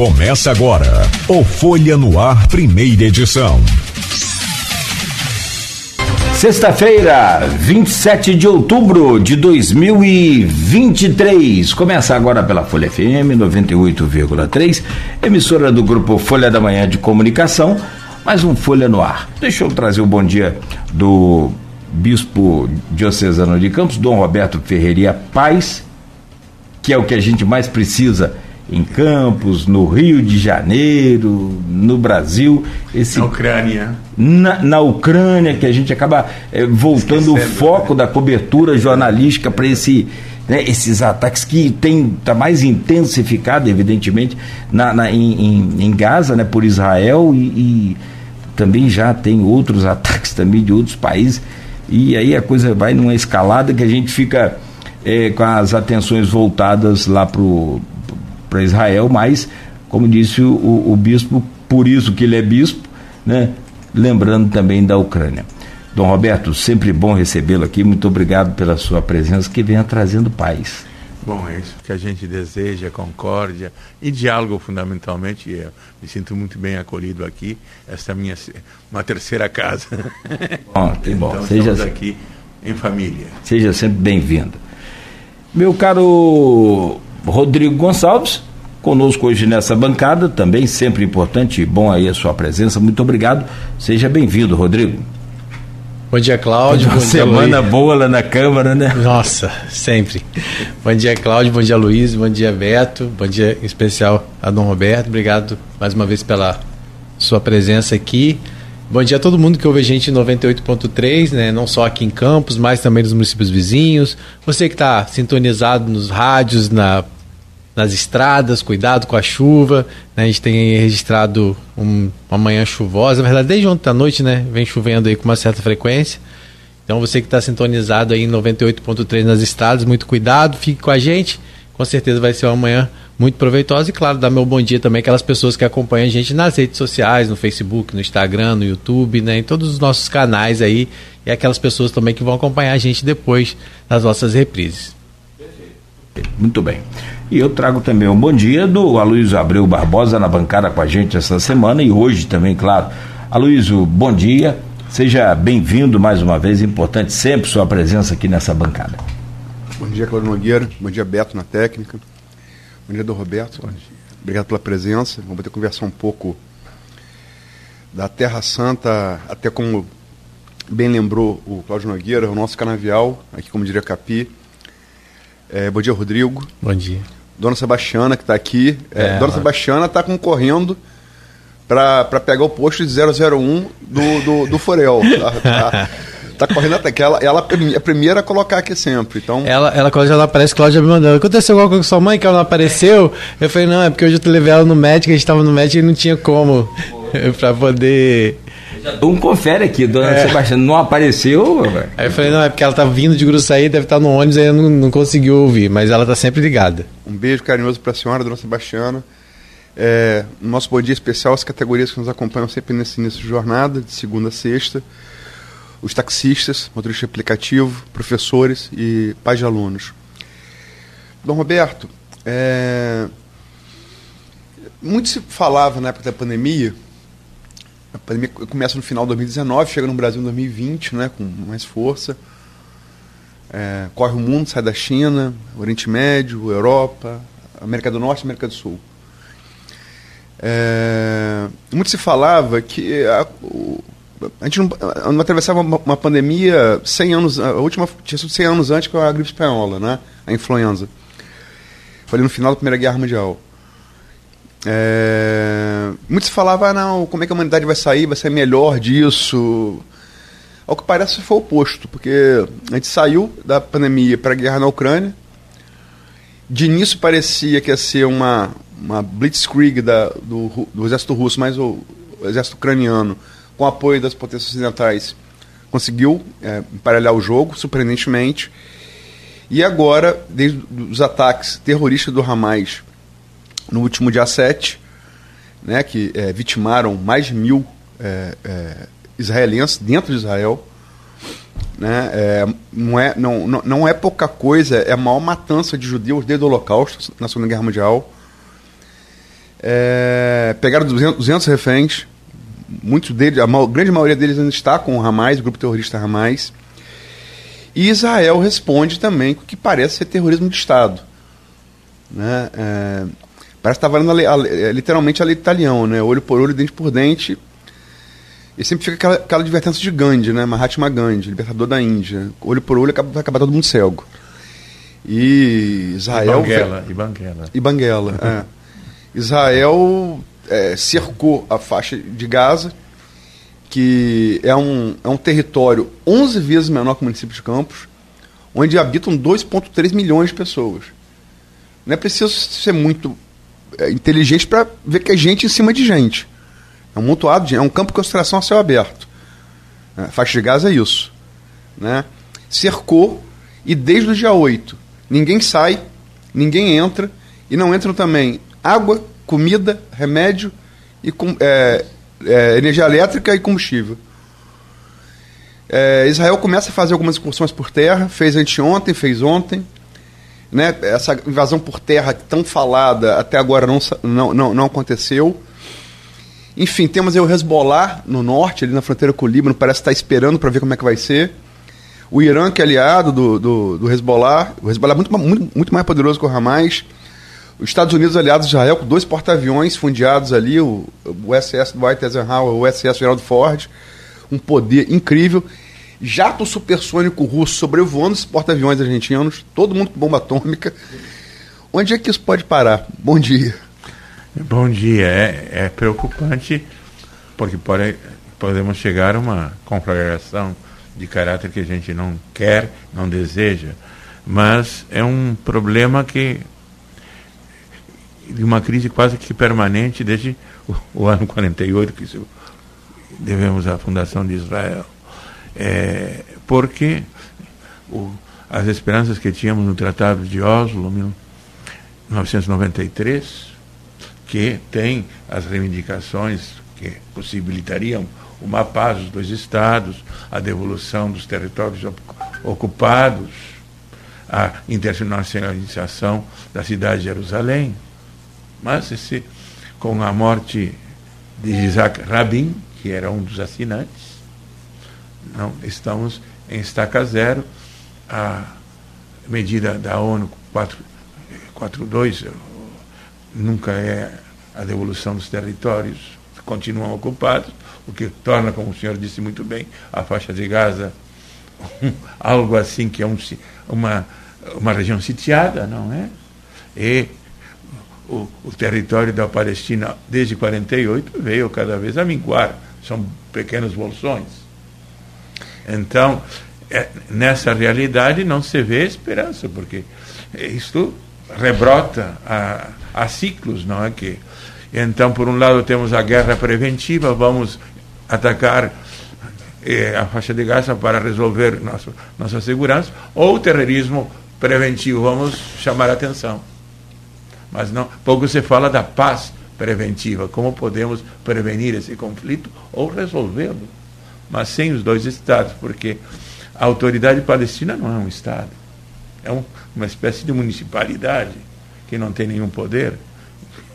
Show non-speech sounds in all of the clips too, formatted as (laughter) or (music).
Começa agora o Folha no Ar, primeira edição. Sexta-feira, 27 de outubro de 2023. Começa agora pela Folha FM 98,3, emissora do grupo Folha da Manhã de Comunicação. Mais um Folha no Ar. Deixa eu trazer o bom dia do bispo diocesano de Campos, Dom Roberto Ferreira Paz, que é o que a gente mais precisa em Campos, no Rio de Janeiro, no Brasil. Esse, na Ucrânia. Na, na Ucrânia, que a gente acaba é, voltando o foco né? da cobertura jornalística para esse. Né, esses ataques que tem tá mais intensificado, evidentemente, na, na em, em, em, Gaza, né, por Israel e, e também já tem outros (laughs) ataques também de outros países e aí a coisa vai numa escalada que a gente fica é, com as atenções voltadas lá para para Israel, mas, como disse o, o, bispo, por isso que ele é bispo, né? lembrando também da Ucrânia. Dom Roberto, sempre bom recebê-lo aqui, muito obrigado pela sua presença, que venha trazendo paz. Bom, é isso que a gente deseja, concórdia e diálogo fundamentalmente. Eu me sinto muito bem acolhido aqui. Esta é minha uma terceira casa. (laughs) Bom, tem bom. Então, Seja estamos aqui em família. Seja sempre bem-vindo. Meu caro Rodrigo Gonçalves, conosco hoje nessa bancada, também sempre importante e bom aí a sua presença. Muito obrigado. Seja bem-vindo, Rodrigo. Bom dia, Cláudio. Uma bom semana dia, boa lá na Câmara, né? Nossa, sempre. bom dia, Cláudio. Bom dia, Luiz. Bom dia, Beto. Bom dia em especial a Dom Roberto. Obrigado mais uma vez pela sua presença aqui. Bom dia a todo mundo que ouve a gente em 98.3, né? não só aqui em Campos, mas também nos municípios vizinhos. Você que está sintonizado nos rádios, na, nas estradas, cuidado com a chuva. Né? A gente tem registrado um, uma manhã chuvosa, na verdade, desde ontem à noite, né? Vem chovendo aí com uma certa frequência. Então você que está sintonizado aí em 98.3 nas estradas, muito cuidado, fique com a gente. Com certeza vai ser uma manhã muito proveitosa e, claro, dar meu bom dia também aquelas pessoas que acompanham a gente nas redes sociais, no Facebook, no Instagram, no YouTube, né, em todos os nossos canais aí e aquelas pessoas também que vão acompanhar a gente depois nas nossas reprises. Muito bem. E eu trago também um bom dia do Aloysio Abreu Barbosa na bancada com a gente essa semana e hoje também, claro. Aloysio, bom dia. Seja bem-vindo mais uma vez. Importante sempre sua presença aqui nessa bancada. Bom dia, Claudio Nogueira. Bom dia, Beto, na técnica. Bom dia, Roberto. Obrigado pela presença. Vamos poder conversar um pouco da Terra Santa, até como bem lembrou o Cláudio Nogueira, o nosso canavial, aqui como diria Capi. É, bom dia, Rodrigo. Bom dia. Dona Sebastiana, que está aqui. É, é, Dona Sebastiana está concorrendo para pegar o posto de 001 do, do, do Forel. Tá, tá, (laughs) tá correndo até que ela, ela é a primeira a colocar aqui sempre. Então... Ela, ela quando ela aparece, Cláudia me mandou. Aconteceu alguma coisa com sua mãe que ela não apareceu? Eu falei, não, é porque hoje eu levei ela no médico, a gente estava no médico e não tinha como (laughs) para poder. Um confere aqui, dona é. Sebastiana, não apareceu? Aí eu falei, não, é porque ela tá vindo de Gruçaí, deve estar no ônibus aí não, não conseguiu ouvir, mas ela tá sempre ligada. Um beijo carinhoso para a senhora, dona Sebastiana. É, nosso bom dia especial as categorias que nos acompanham sempre nesse início de jornada, de segunda a sexta os taxistas, motorista aplicativo, professores e pais de alunos. Dom Roberto, é... muito se falava na época da pandemia, a pandemia começa no final de 2019, chega no Brasil em 2020, né, com mais força. É, corre o mundo, sai da China, Oriente Médio, Europa, América do Norte América do Sul. É, muito se falava que a, o, a gente não, não atravessava uma, uma, pandemia 100 anos, a última tinha sido 100 anos antes com a gripe espanhola, né? A influenza. Foi ali no final da Primeira Guerra Mundial. É, muito se falava, ah, não, como é que a humanidade vai sair, vai sair melhor disso. Ao que parece foi o oposto, porque a gente saiu da pandemia para a guerra na Ucrânia. De início parecia que ia ser uma, uma blitzkrieg da, do, do exército russo, mas o, o exército ucraniano com apoio das potências ocidentais, conseguiu é, emparelhar o jogo, surpreendentemente. E agora, desde os ataques terroristas do Hamas no último dia 7, né, que é, vitimaram mais de mil é, é, israelenses dentro de Israel, né, é, não, é, não, não, não é pouca coisa, é a maior matança de judeus desde o Holocausto, na Segunda Guerra Mundial. É, pegaram 200, 200 reféns, muitos deles, a ma- grande maioria deles ainda está com o Hamas, o grupo terrorista Hamas. E Israel responde também com o que parece ser terrorismo de Estado. Né? É, parece que está valendo a lei- a é, literalmente a lei talião, né? olho por olho, dente por dente. E sempre fica aquela, aquela advertência de Gandhi, né? Mahatma Gandhi, libertador da Índia. Olho por olho acaba- vai acabar todo mundo cego. E Israel. Banguela, e Banguela. E Banguela. é. Israel é, cercou a faixa de Gaza, que é um, é um território 11 vezes menor que o município de Campos, onde habitam 2,3 milhões de pessoas. Não é preciso ser muito é, inteligente para ver que é gente em cima de gente. É um montoado de é um campo de concentração a céu aberto. É, faixa de Gaza é isso. Né? Cercou e desde o dia 8 ninguém sai, ninguém entra e não entram também água, comida, remédio e com, é, é, energia elétrica e combustível. É, Israel começa a fazer algumas incursões por terra, fez anteontem, fez ontem. Né? Essa invasão por terra tão falada até agora não, não, não, aconteceu. Enfim, temos aí o Hezbollah no norte, ali na fronteira com o Líbano, parece estar esperando para ver como é que vai ser. O Irã, que é aliado do, do, do Hezbollah, o Hezbollah é muito, muito, muito mais poderoso que o Hamas. Os Estados Unidos aliados de Israel, com dois porta-aviões fundeados ali, o, o SS Dwight Eisenhower, o SS Gerald Ford, um poder incrível. Jato supersônico russo sobrevoando os porta-aviões argentinos, todo mundo com bomba atômica. Onde é que isso pode parar? Bom dia. Bom dia. É, é preocupante porque pode, podemos chegar a uma conflagração de caráter que a gente não quer, não deseja. Mas é um problema que de uma crise quase que permanente desde o, o ano 48 que isso devemos à fundação de Israel. É, porque o, as esperanças que tínhamos no Tratado de Oslo, 1993, que tem as reivindicações que possibilitariam uma paz dos dois estados, a devolução dos territórios ocupados, a internacionalização da cidade de Jerusalém. Mas esse, com a morte de Isaac Rabin, que era um dos assinantes, não estamos em estaca zero. A medida da ONU 442 nunca é a devolução dos territórios, continuam ocupados, o que torna, como o senhor disse muito bem, a faixa de Gaza (laughs) algo assim que é um, uma, uma região sitiada, não é? E o, o, território da Palestina, desde 48, veio cada vez a minguar. São pequenos bolsões. Então, é, nessa realidade não se vê esperança, porque isto rebrota a, a ciclos, não é que? Então, por um lado, temos a guerra preventiva, vamos atacar eh, a faixa de Gaza para resolver nosso, nossa segurança, ou o terrorismo preventivo, vamos chamar a atenção. Mas não, pouco se fala da paz preventiva, como podemos prevenir esse conflito ou resolvê-lo, mas sem os dois estados, porque a autoridade palestina não é um estado, é um, uma espécie de municipalidade que não tem nenhum poder.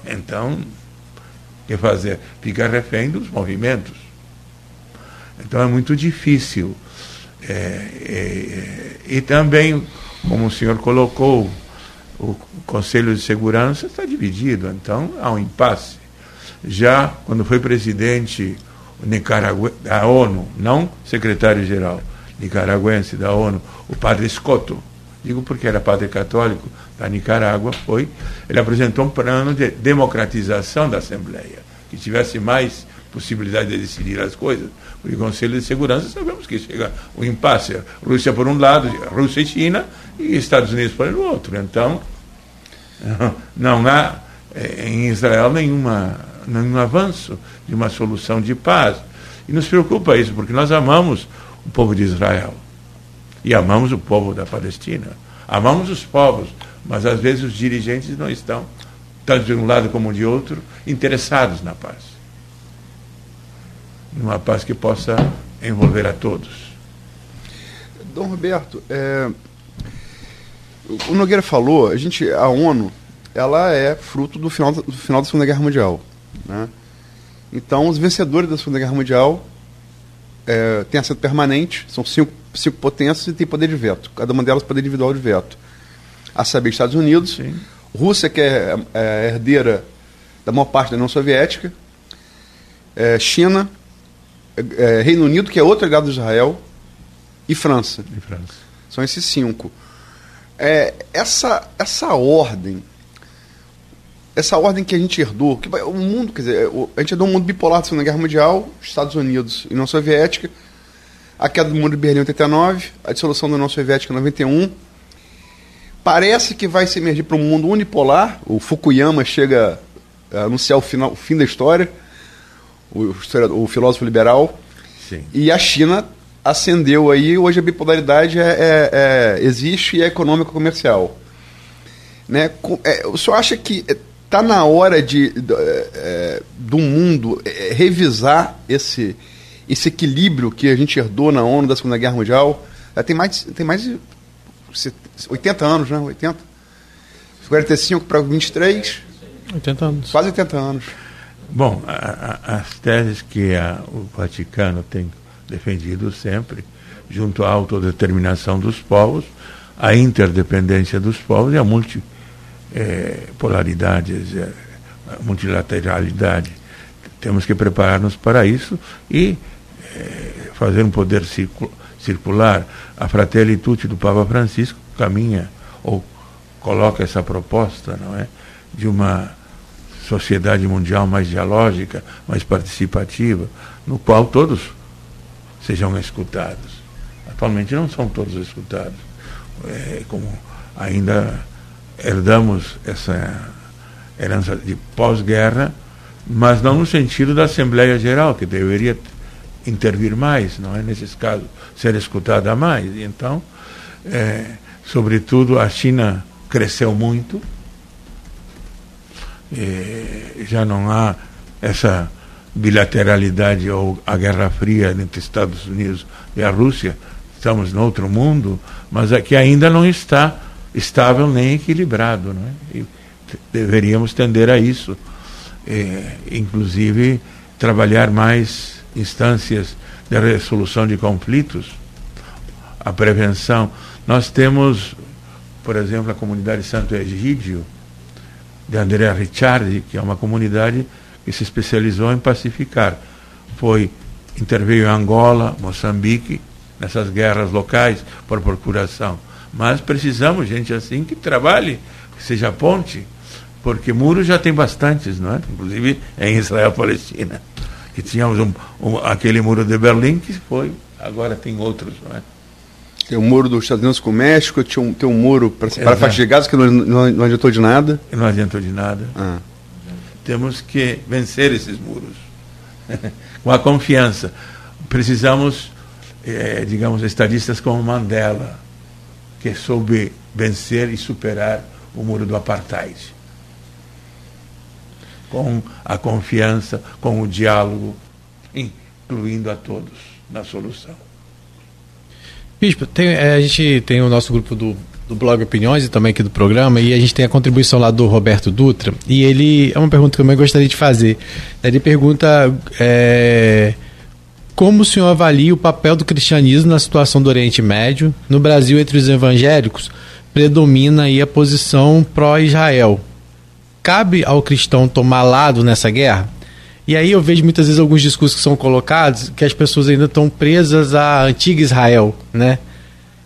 Então, o que fazer? Fica refém dos movimentos. Então é muito difícil. É, é, e também, como o senhor colocou, o Conselho de Segurança está dividido, então há um impasse. Já quando foi presidente da ONU, não secretário-geral nicaragüense da ONU, o padre Scotto, digo porque era padre católico da Nicarágua, foi, ele apresentou um plano de democratização da Assembleia, que tivesse mais possibilidade de decidir as coisas. Porque o Conselho de Segurança sabemos que chega o impasse, Rússia por um lado, Rússia e China, e Estados Unidos por outro. Então, (laughs) não há em Israel nenhuma, nenhum avanço de uma solução de paz. E nos preocupa isso, porque nós amamos o povo de Israel e amamos o povo da Palestina. Amamos os povos, mas às vezes os dirigentes não estão, tanto de um lado como de outro, interessados na paz. Numa paz que possa envolver a todos. Dom Roberto, é, o Nogueira falou, a gente, a ONU ela é fruto do final, do final da Segunda Guerra Mundial. Né? Então, os vencedores da Segunda Guerra Mundial é, têm assento permanente, são cinco, cinco potências e têm poder de veto. Cada uma delas poder individual de veto. A saber, Estados Unidos, Sim. Rússia, que é, é herdeira da maior parte da União Soviética, é, China, é, Reino Unido, que é outro aliado de Israel, e França. De França. São esses cinco. É, essa, essa ordem, essa ordem que a gente herdou, que o mundo, quer dizer, a gente herdou um mundo bipolar da Segunda Guerra Mundial, Estados Unidos e União Soviética, a queda do muro de Berlim em 89, a dissolução da União Soviética em 91. Parece que vai se emergir para um mundo unipolar. O Fukuyama chega a anunciar o, final, o fim da história, o, o filósofo liberal. Sim. E a China ascendeu aí, hoje a bipolaridade é, é- é- existe e é econômico comercial. Né? É, o senhor acha que está na hora de, do, é, é, do mundo é, revisar esse, esse equilíbrio que a gente herdou na ONU da Segunda Guerra Mundial? Tem mais, de- tem mais de se- 80 anos, né? 80? 45 para 23, 80 anos. quase 80 anos. Bom, a- a- as teses que a- o Vaticano tem defendido sempre, junto à autodeterminação dos povos, a interdependência dos povos e a multipolaridade, a multilateralidade. Temos que preparar-nos para isso e eh, fazer um poder circu- circular. A Fratelli Tutti do Papa Francisco caminha ou coloca essa proposta, não é, de uma sociedade mundial mais dialógica, mais participativa, no qual todos sejam escutados. Atualmente não são todos escutados. É, como ainda herdamos essa herança de pós-guerra, mas não no sentido da Assembleia Geral, que deveria intervir mais, não é nesses casos, ser escutada mais. Então, é, sobretudo, a China cresceu muito, eh, já não há essa bilateralidade ou a Guerra Fria entre Estados Unidos e a Rússia. Estamos no outro mundo, mas aqui ainda não está estável nem equilibrado. Não é? E deveríamos tender a isso. Eh, inclusive, trabalhar mais instâncias de resolução de conflitos, a prevenção. Nós temos, por exemplo, a comunidade Santo Egídio, de Andrea Ricciardi, que é uma comunidade que se especializou em pacificar. Foi interveio em Angola, Moçambique, nessas guerras locais por procuração. Mas precisamos gente assim que trabalhe, que seja ponte, porque muros já tem bastantes, não é? Inclusive em Israel (laughs) Palestina, que tínhamos um, um, aquele muro de Berlim que foi, agora tem outros, não é? Tem o muro dos Estados Unidos com o México, tinha um, tem um muro para a faixa de Gaza que não, não, não adiantou de nada. Não adiantou de nada. Ah. Temos que vencer esses muros (laughs) com a confiança. Precisamos, eh, digamos, estadistas como Mandela, que soube vencer e superar o muro do apartheid. Com a confiança, com o diálogo, incluindo a todos na solução. Bispo, tem- é, a gente tem o nosso grupo do, do blog Opiniões e também aqui do programa, e a gente tem a contribuição lá do Roberto Dutra, e ele é uma pergunta que eu também gostaria de fazer. Ele pergunta é, como o senhor avalia o papel do cristianismo na situação do Oriente Médio? No Brasil, entre os evangélicos, predomina aí a posição pró-Israel. Cabe ao cristão tomar lado nessa guerra? E aí eu vejo muitas vezes alguns discursos que são colocados que as pessoas ainda estão presas à antiga Israel, né?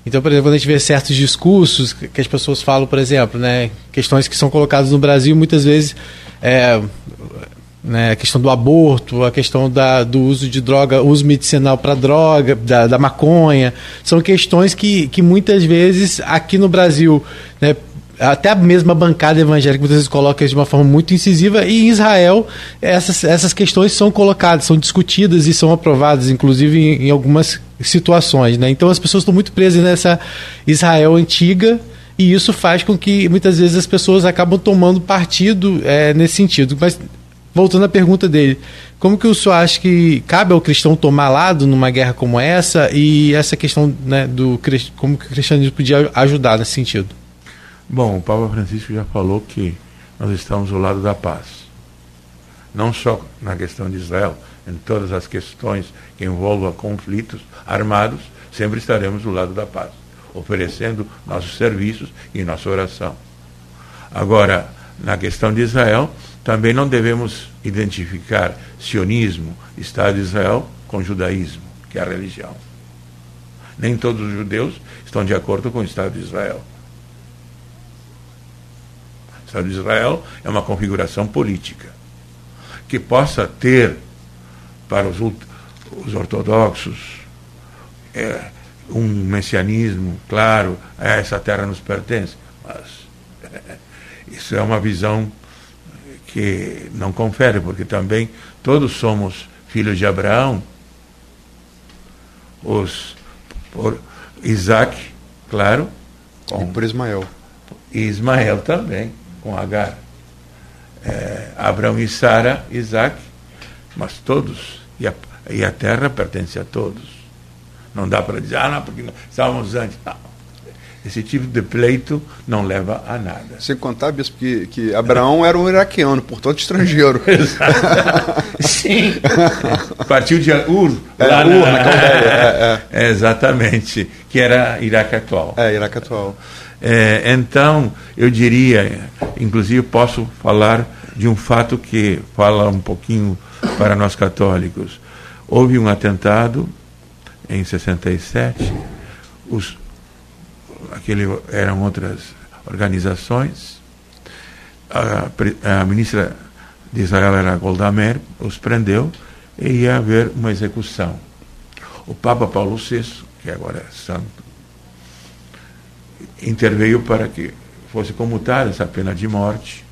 Então, por exemplo, quando a gente vê certos discursos que as pessoas falam, por exemplo, né, questões que são colocadas no Brasil, muitas vezes é, né, a questão do aborto, a questão da, do uso de droga, uso medicinal para droga, da, da maconha, são questões que, que muitas vezes aqui no Brasil, né, até a mesma bancada evangélica muitas vezes coloca isso de uma forma muito incisiva e em Israel essas, essas questões são colocadas, são discutidas e são aprovadas, inclusive em, em algumas situações. Né? Então as pessoas estão muito presas nessa Israel antiga e isso faz com que muitas vezes as pessoas acabam tomando partido é, nesse sentido. Mas voltando à pergunta dele, como que o senhor acha que cabe ao cristão tomar lado numa guerra como essa e essa questão né, do como que o cristianismo podia ajudar nesse sentido? Bom, o Papa Francisco já falou que nós estamos do lado da paz. Não só na questão de Israel, em todas as questões que envolvam conflitos armados, sempre estaremos do lado da paz, oferecendo nossos serviços e nossa oração. Agora, na questão de Israel, também não devemos identificar sionismo, Estado de Israel, com judaísmo, que é a religião. Nem todos os judeus estão de acordo com o Estado de Israel. O Estado de Israel é uma configuração política que possa ter para os, os ortodoxos é, um messianismo, claro, é, essa terra nos pertence, mas é, isso é uma visão que não confere, porque também todos somos filhos de Abraão, os por Isaac, claro, com, e por Ismael. E Ismael também, com Agar. É, Abraão e Sara, Isaac, mas todos, e a, e a terra pertence a todos. Não dá para dizer, ah, não, porque estávamos antes. Não esse tipo de pleito não leva a nada. Sem contar, Bispo, que, que Abraão era um iraquiano, portanto estrangeiro. (laughs) Sim. Partiu de Ur, é, lá Ur, na, na Caldeia. É, é. Exatamente, que era Iraque atual. É, Iraque atual. É, então, eu diria, inclusive posso falar de um fato que fala um pouquinho para nós católicos. Houve um atentado em 67, os aquele eram outras organizações. A, a ministra de Israel era Golda Meir, os prendeu e ia haver uma execução. O Papa Paulo VI, que agora é santo, interveio para que fosse comutada essa pena de morte,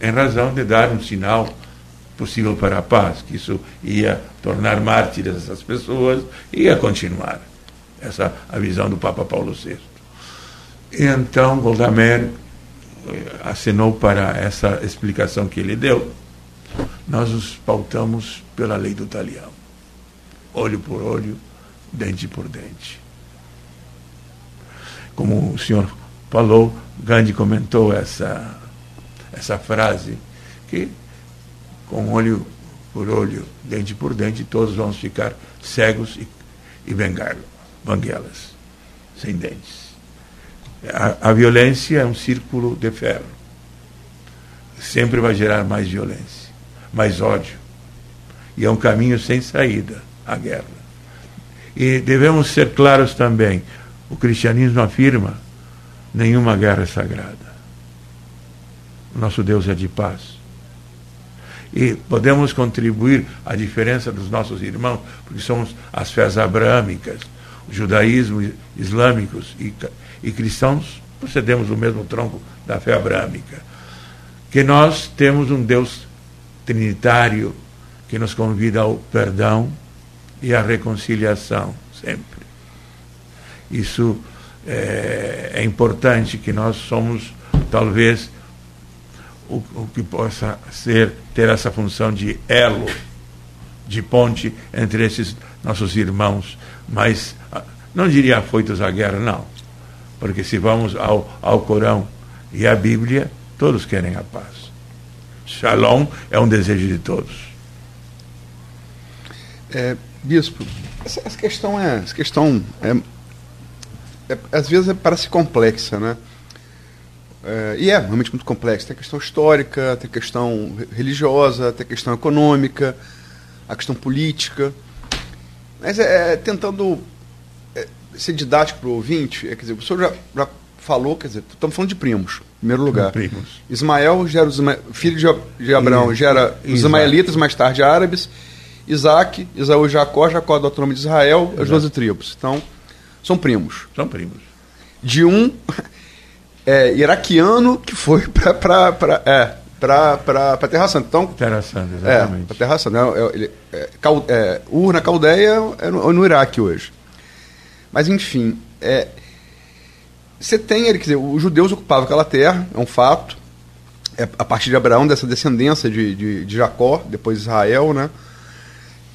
em razão de dar um sinal possível para a paz, que isso ia tornar mártires essas pessoas e ia continuar. Essa a visão do Papa Paulo VI. E então Goldamer eh, assinou para essa explicação que ele deu. Nós nos pautamos pela lei do talião. Olho por olho, dente por dente. Como o senhor falou, Gandhi comentou essa, essa frase, que com olho por olho, dente por dente, todos vamos ficar cegos e, e bengalos banguelas, sem dentes. A, a violência é um círculo de ferro. Sempre vai gerar mais violência, mais ódio. E é um caminho sem saída a guerra. E devemos ser claros também: o cristianismo afirma nenhuma guerra é sagrada. Nosso Deus é de paz e podemos contribuir à diferença dos nossos irmãos, porque somos as fés abrâmicas, judaísmo, islâmicos e, e cristãos procedemos do mesmo tronco da fé abrâmica. Que nós temos um Deus trinitário que nos convida ao perdão e à reconciliação, sempre. Isso é, é importante que nós somos, talvez, o, o que possa ser, ter essa função de elo, de ponte entre esses nossos irmãos mas não diria afoitos à guerra, não. Porque se vamos ao, ao Corão e à Bíblia, todos querem a paz. Shalom é um desejo de todos. É, bispo, essa, essa, questão é. Essa questão é, é, às vezes parece complexa, né? É, e é realmente muito complexa. Tem a questão histórica, tem a questão religiosa, tem a questão econômica, a questão política. Mas é, é tentando é, ser didático para o ouvinte, é, quer dizer, o senhor já, já falou, quer dizer, estamos falando de primos, em primeiro lugar. Primos. Ismael gera os filho de, de Abraão, gera os ismaelitas, mais tarde árabes. Isaac, Isaú e Jacó, Jacó adota o nome de Israel, Exato. as doze tribos. Então, são primos. São primos. De um é, iraquiano que foi (laughs) para. É, para Terra Santa. Então, Terra Santa, exatamente. É, para Terra Santa. É, é, é, é, Ur, na Caldeia, é no, no, Iraque hoje. Mas, enfim, é, você tem, ele, quer dizer, os judeus ocupavam aquela terra, é um fato. É, a partir de Abraão, dessa descendência de, de, de Jacó, depois Israel, né?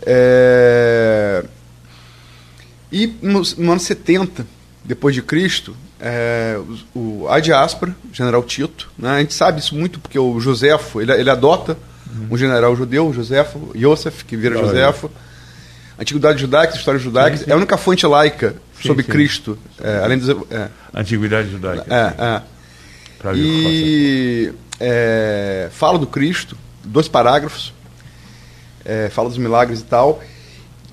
É, e no, no ano 70, depois de Cristo, é, o, o, a diáspora, general Tito, né? a gente sabe isso muito porque o Josefo, ele, ele adota uhum. um general judeu, Josefo, Yosef, que vira Olha. Josefo. Antiguidade judaica, história judaica, sim, sim. é a única fonte laica sim, sobre Cristo, é, além dos... É. Antiguidade judaica. É, é. E é, fala do Cristo, dois parágrafos, é, fala dos milagres e tal.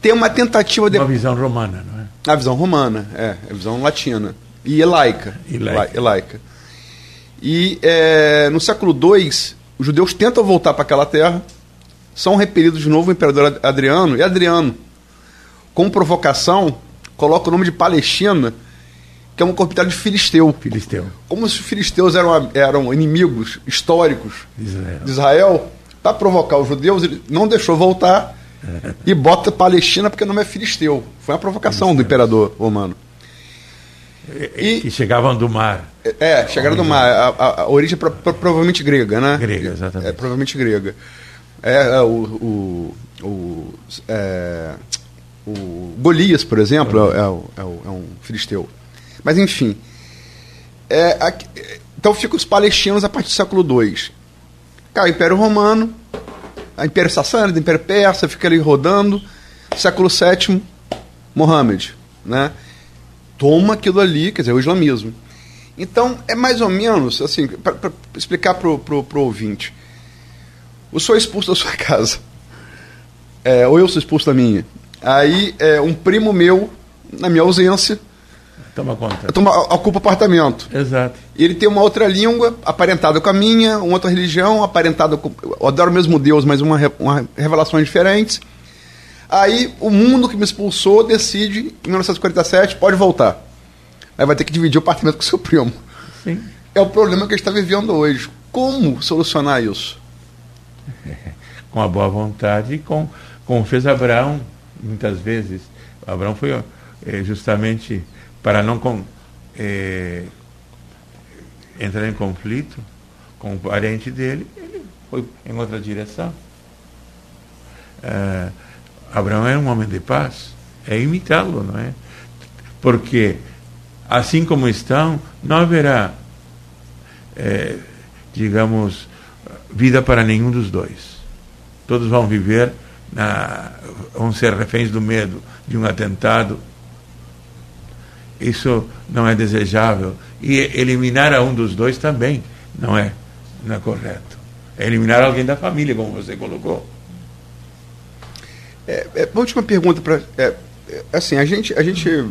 Tem uma tentativa de... Uma visão romana, não é? A visão romana, é, a visão latina. E elaica. Elaica. elaica. E é, no século II, os judeus tentam voltar para aquela terra, são repelidos de novo o imperador Adriano, e Adriano, com provocação, coloca o nome de Palestina, que é uma capital de Filisteu. Filisteu. Como se os filisteus eram, eram inimigos históricos Israel. de Israel, para provocar os judeus, ele não deixou voltar é. (laughs) e bota Palestina porque o nome é Filisteu. Foi uma provocação do imperador romano. E, que chegavam do mar. É, chegaram do mar. A, a, a origem é pro, pro, provavelmente grega, né? Grega, exatamente. É, provavelmente grega. É, é o, o, o, é, o Golias, por exemplo, é, é, é, é, um filisteu. Mas, enfim. É, então ficam os palestinos a partir do século II. Cai o Império Romano, o Império Sassânida, o Império Persa, fica ali rodando. Século VII, Mohammed, né? toma aquilo ali, quer dizer, o islamismo. Então, é mais ou menos, assim, para explicar para o ouvinte. Eu sou expulso da sua (laughs) casa. É, ou eu sou expulso da minha. Aí, é, um primo meu, na minha ausência, Toma conta. Toma, ocupa apartamento. Exato. E ele tem uma outra língua, aparentada com a minha, uma outra religião, aparentada com. Eu adoro o mesmo Deus, mas uma, uma revelações diferentes. Aí o mundo que me expulsou decide, em 1947, pode voltar. Aí vai ter que dividir o apartamento com seu primo. Sim. É o problema que a gente está vivendo hoje. Como solucionar isso? (laughs) com a boa vontade e com, como fez Abraão, muitas vezes. Abraão foi é, justamente para não com, é, entrar em conflito com o parente dele, ele foi em outra direção. É, Abraão era um homem de paz. É imitá-lo, não é? Porque, assim como estão, não haverá, é, digamos, vida para nenhum dos dois. Todos vão viver, na, vão ser reféns do medo de um atentado. Isso não é desejável. E eliminar a um dos dois também não é, não é correto. É eliminar alguém da família, como você colocou. É, é, última pergunta para é, é, assim a gente a gente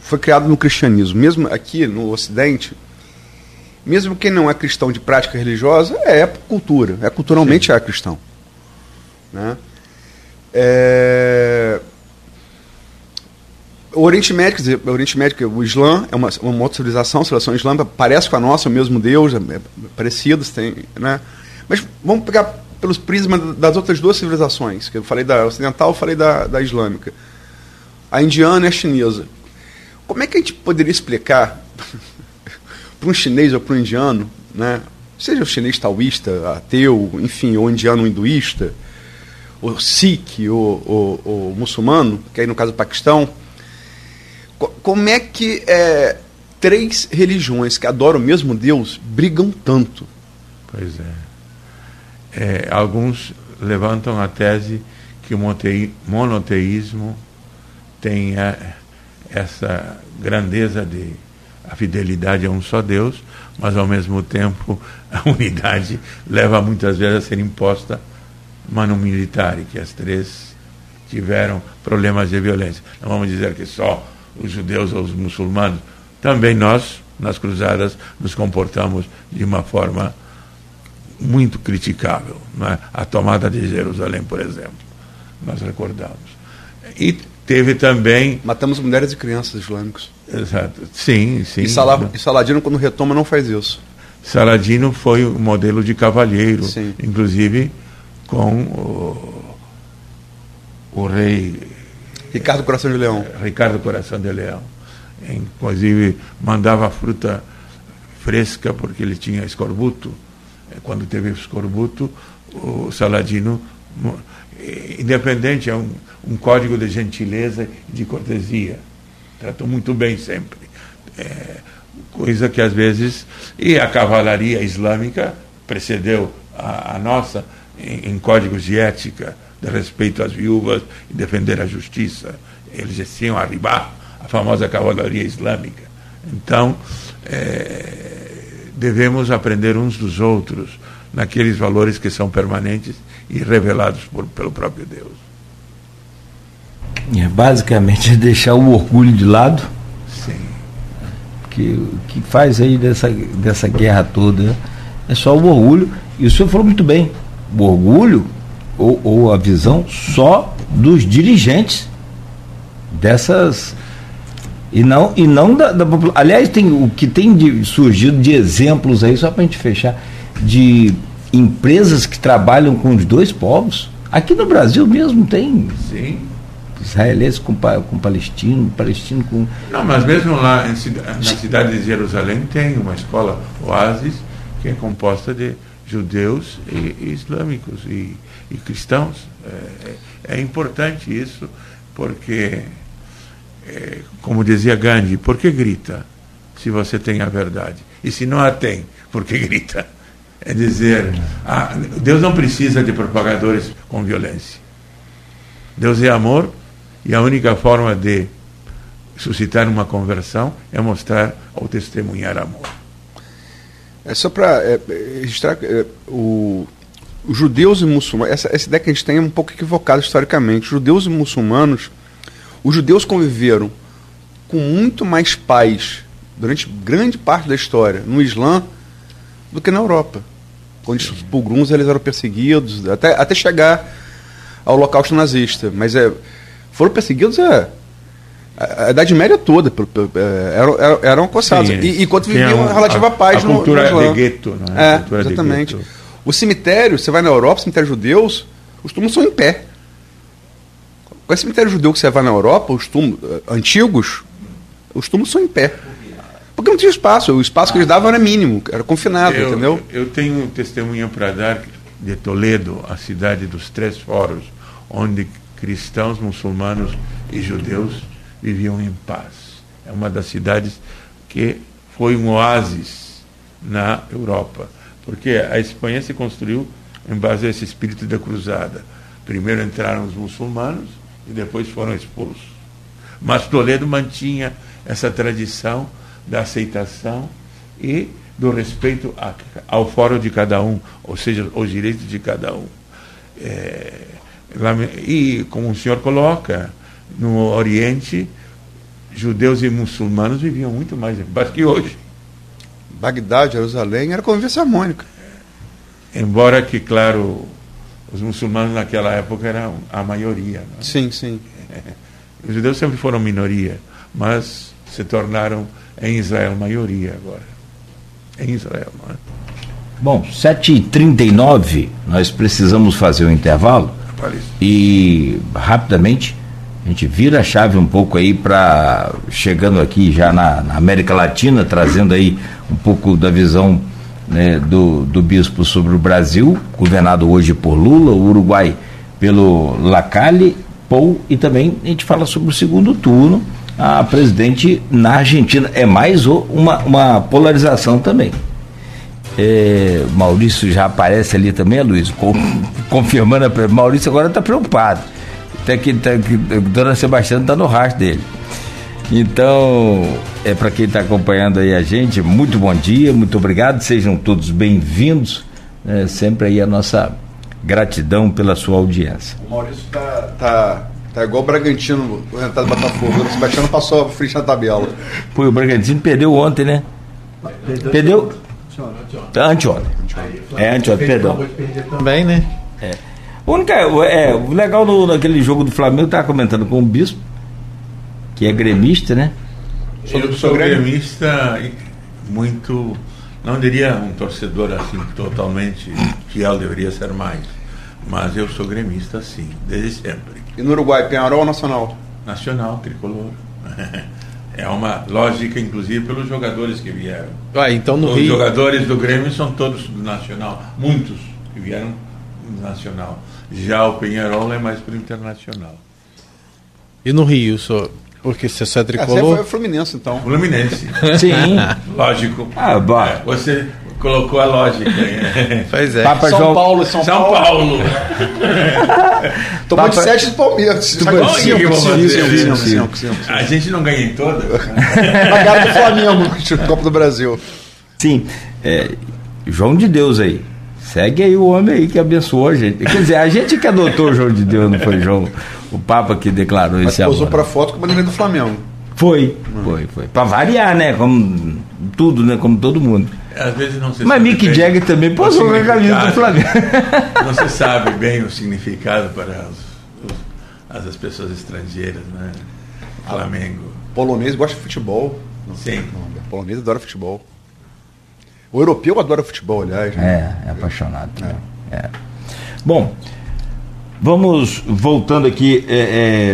foi criado no cristianismo, mesmo aqui no Ocidente, mesmo quem não é cristão de prática religiosa é cultura, é culturalmente Sim. é cristão, né? É... O Oriente Médio, dizer, o Oriente Médio, o Islã é uma, uma outra civilização, a civilização islâmica parece com a nossa, o mesmo Deus, é, é parecidos, tem, né? Mas vamos pegar pelos prismas das outras duas civilizações, que eu falei da ocidental, eu falei da, da islâmica. A indiana e a chinesa. Como é que a gente poderia explicar (laughs) para um chinês ou para um indiano, né, seja o chinês taoísta, ateu, enfim, ou indiano hinduísta, ou sikh, ou, ou, ou muçulmano, que aí no caso o Paquistão, como é que é, três religiões que adoram o mesmo Deus brigam tanto? Pois é é, alguns levantam a tese que o monoteísmo tem essa grandeza de a fidelidade a um só Deus, mas ao mesmo tempo a (laughs) unidade leva muitas vezes a ser imposta mano militar, que as três tiveram problemas de violência. Não vamos dizer que só os judeus ou os muçulmanos, também nós, nas cruzadas, nos comportamos de uma forma muito criticável. É? A tomada de Jerusalém, por exemplo, nós recordamos. E teve também. Matamos mulheres e crianças islâmicos. Exato. Sim, sim. E, Salah, e Saladino, quando retoma, não faz isso. Saladino foi um modelo de cavalheiro, sim. inclusive com o, o rei. Ricardo Coração de Leão. Ricardo Coração de Leão. Inclusive mandava fruta fresca porque ele tinha escorbuto quando teve escorbuto, o Saladino, independente, é um, um código de gentileza e de cortesia. Tratou muito bem sempre. É, coisa que às vezes. E a cavalaria islâmica precedeu a, a nossa em, em, códigos de ética, de respeito às viúvas e defender a justiça. Eles tinham arribar, a famosa cavalaria islâmica. Então, é, devemos aprender uns dos outros naqueles valores que são permanentes e revelados por, pelo próprio Deus. É, basicamente deixar o orgulho de lado. Sim. Que, o que faz aí dessa, dessa guerra toda é só o orgulho. E o senhor falou muito bem. O orgulho ou, ou a visão só dos dirigentes dessas e não e não da, da aliás tem o que tem de, surgido de exemplos aí só para a gente fechar de empresas que trabalham com os dois povos? Aqui no Brasil mesmo tem sim. israelenses com, com palestino palestino com não mas mesmo lá em, na cidade de Jerusalém tem uma escola Oasis que é composta de judeus e, e islâmicos e, e cristãos é, é importante isso porque é, como dizia Gandhi, por que grita se você tem a verdade? E se não a tem, por que grita? É dizer, ah, Deus não precisa de propagadores com violência. Deus é amor e a única forma de suscitar uma conversão é mostrar ou testemunhar amor. É só para é, registrar é, o, os judeus e muçulmanos, essa, essa ideia que a gente tem é um pouco equivocada historicamente. Os judeus e muçulmanos os judeus conviveram com muito mais paz durante grande parte da história no Islã do que na Europa. Quando os pogroms eles eram perseguidos, até, até chegar ao holocausto nazista. Mas é, foram perseguidos é, a, Idade Média toda. É, eram. Sim, e, enquanto viviam uma relativa a, paz a no, cultura no de gueto. Né? É, exatamente. O cemitério, você vai na Europa, cemitério judeus, os túmulos são em pé. O cemitério judeu que você vai na Europa, os túmulos eh, antigos, os túmulos são em pé. Porque não tinha espaço, o espaço que eles davam era mínimo, era confinado, eu, entendeu? Eu tenho testemunha para dar de Toledo, a cidade dos três foros, onde cristãos, muçulmanos e judeus viviam em paz. É uma das cidades que foi um oásis na Europa, porque a Espanha se construiu em base a esse espírito da cruzada. Primeiro entraram os muçulmanos, e depois foram expulsos. Mas Toledo mantinha essa tradição da aceitação e do respeito a, ao fórum de cada um, ou seja, os direitos de cada um. É, e, como o senhor coloca, no Oriente, judeus e muçulmanos viviam muito mais em paz que hoje. Bagdá, Jerusalém, era convivência harmônica. Embora que, claro, os muçulmanos naquela época eram a maioria. Não? É? Sim, sim. (laughs) Os judeus sempre foram minoria, mas se tornaram em Israel maioria agora. Em Israel, não é? Bom, 7h39, nós precisamos fazer o um intervalo. E rapidamente a gente vira a chave um pouco aí para chegando aqui já na, na América Latina, trazendo aí um pouco da visão né, do, do bispo sobre o Brasil, governado hoje por Lula, o Uruguai pelo Lacalle, Pou, e também a gente fala sobre o segundo turno, a presidente na Argentina. É mais uma, uma polarização também. É, Maurício já aparece ali também, Luiz, (laughs) confirmando. A, Maurício agora está preocupado. Até que, tá, que Dona Sebastiana está no rastro dele. Então, é para quem está acompanhando aí a gente, muito bom dia, muito obrigado, sejam todos bem-vindos. É, sempre aí a nossa gratidão pela sua audiência. O Maurício tá, tá, tá igual o Bragantino, o Renato Botafogo. O Sebastião passou a frente na tabela. Pô, o Bragantino perdeu ontem, né? Perdeu? Anteontem. É, anteontem, perdão. Também, né? O, única, é, o legal no, naquele jogo do Flamengo, eu estava comentando com o Bispo, que é gremista, né? Eu sou gremista muito, não diria um torcedor assim totalmente fiel, deveria ser mais, mas eu sou gremista sim, desde sempre. E no Uruguai, Penharol ou Nacional? Nacional, tricolor. (laughs) É uma lógica, inclusive, pelos jogadores que vieram. Ah, então no Os Rio... jogadores do Grêmio são todos do Nacional, muitos que vieram do Nacional. Já o Penharol é mais para o Internacional. E no Rio, senhor Porque você só é aí tricolor. foi o Fluminense, então. Fluminense. (laughs) Sim. Lógico. Ah, bah. Você colocou a lógica. (laughs) Pois é. Papa São João. Paulo, São, São Paulo. Paulo. (laughs) Tomou de Papa- 7 do Palmeiras. Bom, o que que eu vou fazer? 5, 5, 5. A gente não ganha em todas. Pagaram do Flamengo no Copa do Brasil. Sim. É, João de Deus aí. Segue aí o homem aí que abençoou a gente. Quer dizer, a gente que adotou o João de Deus, não foi João, o Papa que declarou Mas esse posou amor. pra foto com a bandeira do Flamengo. Foi, foi, foi. Pra variar, né? Como tudo, né? Como todo mundo. Às vezes não se Mas sabe Mick Jagger também posou com a camisa do. Flamengo. Não se sabe bem o significado para os- os- as pessoas estrangeiras, né? Flamengo. Polonês gosta de futebol. Não, Sim. Polonês adora futebol. O europeu adora futebol, aliás. né? É, é apaixonado também. É. Bom, vamos voltando aqui, é,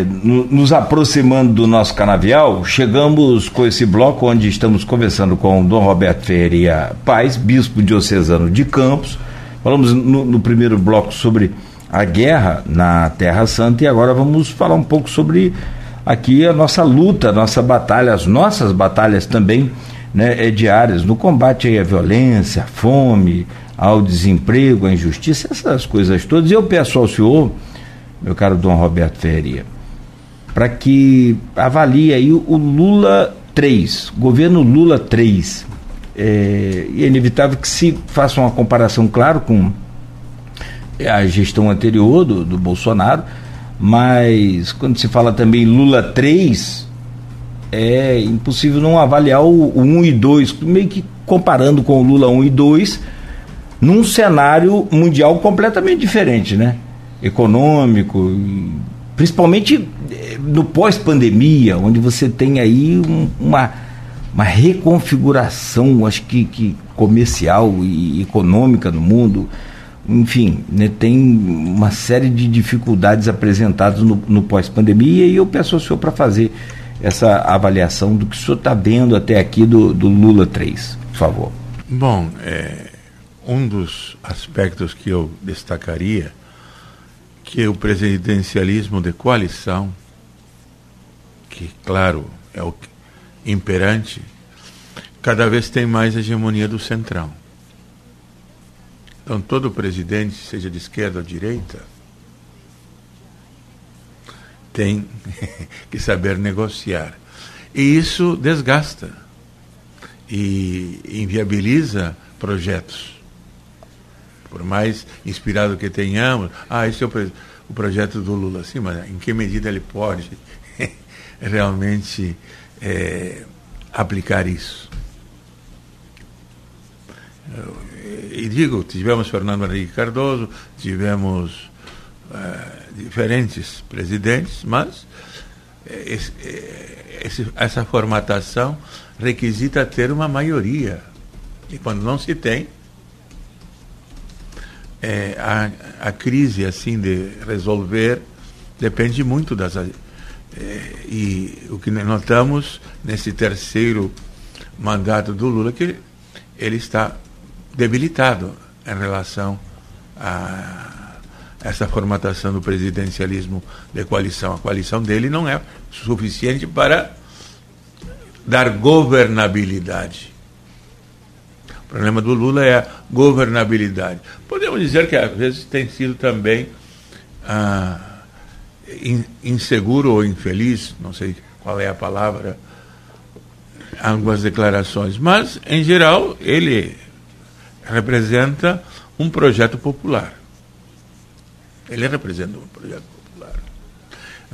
é, no- nos aproximando do nosso canavial, chegamos com esse bloco onde estamos conversando com o Dom Roberto Ferreira Paz, bispo diocesano de Campos. Falamos no, no primeiro bloco sobre a guerra na Terra Santa e agora vamos falar um pouco sobre aqui a nossa luta, a nossa batalha, as nossas batalhas também né, é, diárias no combate à violência, à fome, ao desemprego, à injustiça, essas coisas todas. E eu peço ao senhor, meu caro Dom Roberto Ferreira, para que avalie aí o Lula 3, governo Lula 3. É, é inevitável que se faça uma comparação, claro, com a gestão anterior do, do Bolsonaro, mas quando se fala também Lula 3, é impossível não avaliar o, o 1 e 2, meio que comparando com o Lula 1 e 2, num cenário mundial completamente diferente, né? Econômico, principalmente eh, no pós-pandemia, onde você tem aí um- uma, uma reconfiguração, acho que, que comercial e econômica no mundo. Enfim, né, tem uma série de dificuldades apresentadas no, no pós-pandemia e eu peço ao senhor para fazer essa avaliação do que o senhor está vendo até aqui do, do Lula 3, por favor. Bom, é, um dos aspectos que eu destacaria que o presidencialismo de coalição, que claro é o imperante, cada vez tem mais hegemonia do centrão. Então todo presidente, seja de esquerda ou direita, tem (laughs) que saber negociar. E isso desgasta e inviabiliza projetos. Por mais inspirado que tenhamos, ah, esse é o, o projeto do Lula, sim, mas em que medida ele pode (laughs) realmente eh, aplicar isso? E digo, tivemos Fernando Henrique Cardoso, tivemos eh, diferentes presidentes, mas esse- eh, esse- essa formatação requisita ter uma maioria. E quando não se tem, eh, a, a crise assim de resolver depende muito das. eh, e o que notamos nesse terceiro mandato do Lula é que ele está debilitado em relação a essa formatação do presidencialismo de coalição. A coalição dele não é suficiente para dar governabilidade. O problema do Lula é a governabilidade. Podemos dizer que às vezes tem sido também ah, in- inseguro ou infeliz, não sei qual é a palavra, algumas declarações, mas em geral ele representa um projeto popular. Ele representa um projeto popular.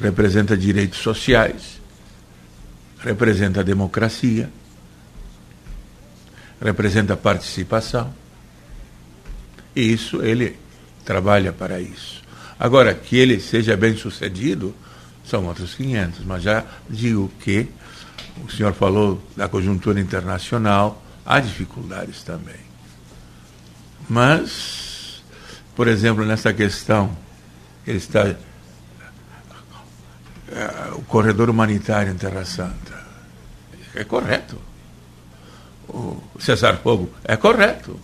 Representa direitos sociais, representa a democracia, representa participação. E isso ele trabalha para isso. Agora, que ele seja bem sucedido, são outros 500, mas já digo que o senhor falou da conjuntura internacional, há dificuldades também. Mas, por exemplo, nessa questão, ele está. eh, o corredor humanitário em Terra Santa. É correto. O cessar fogo é correto.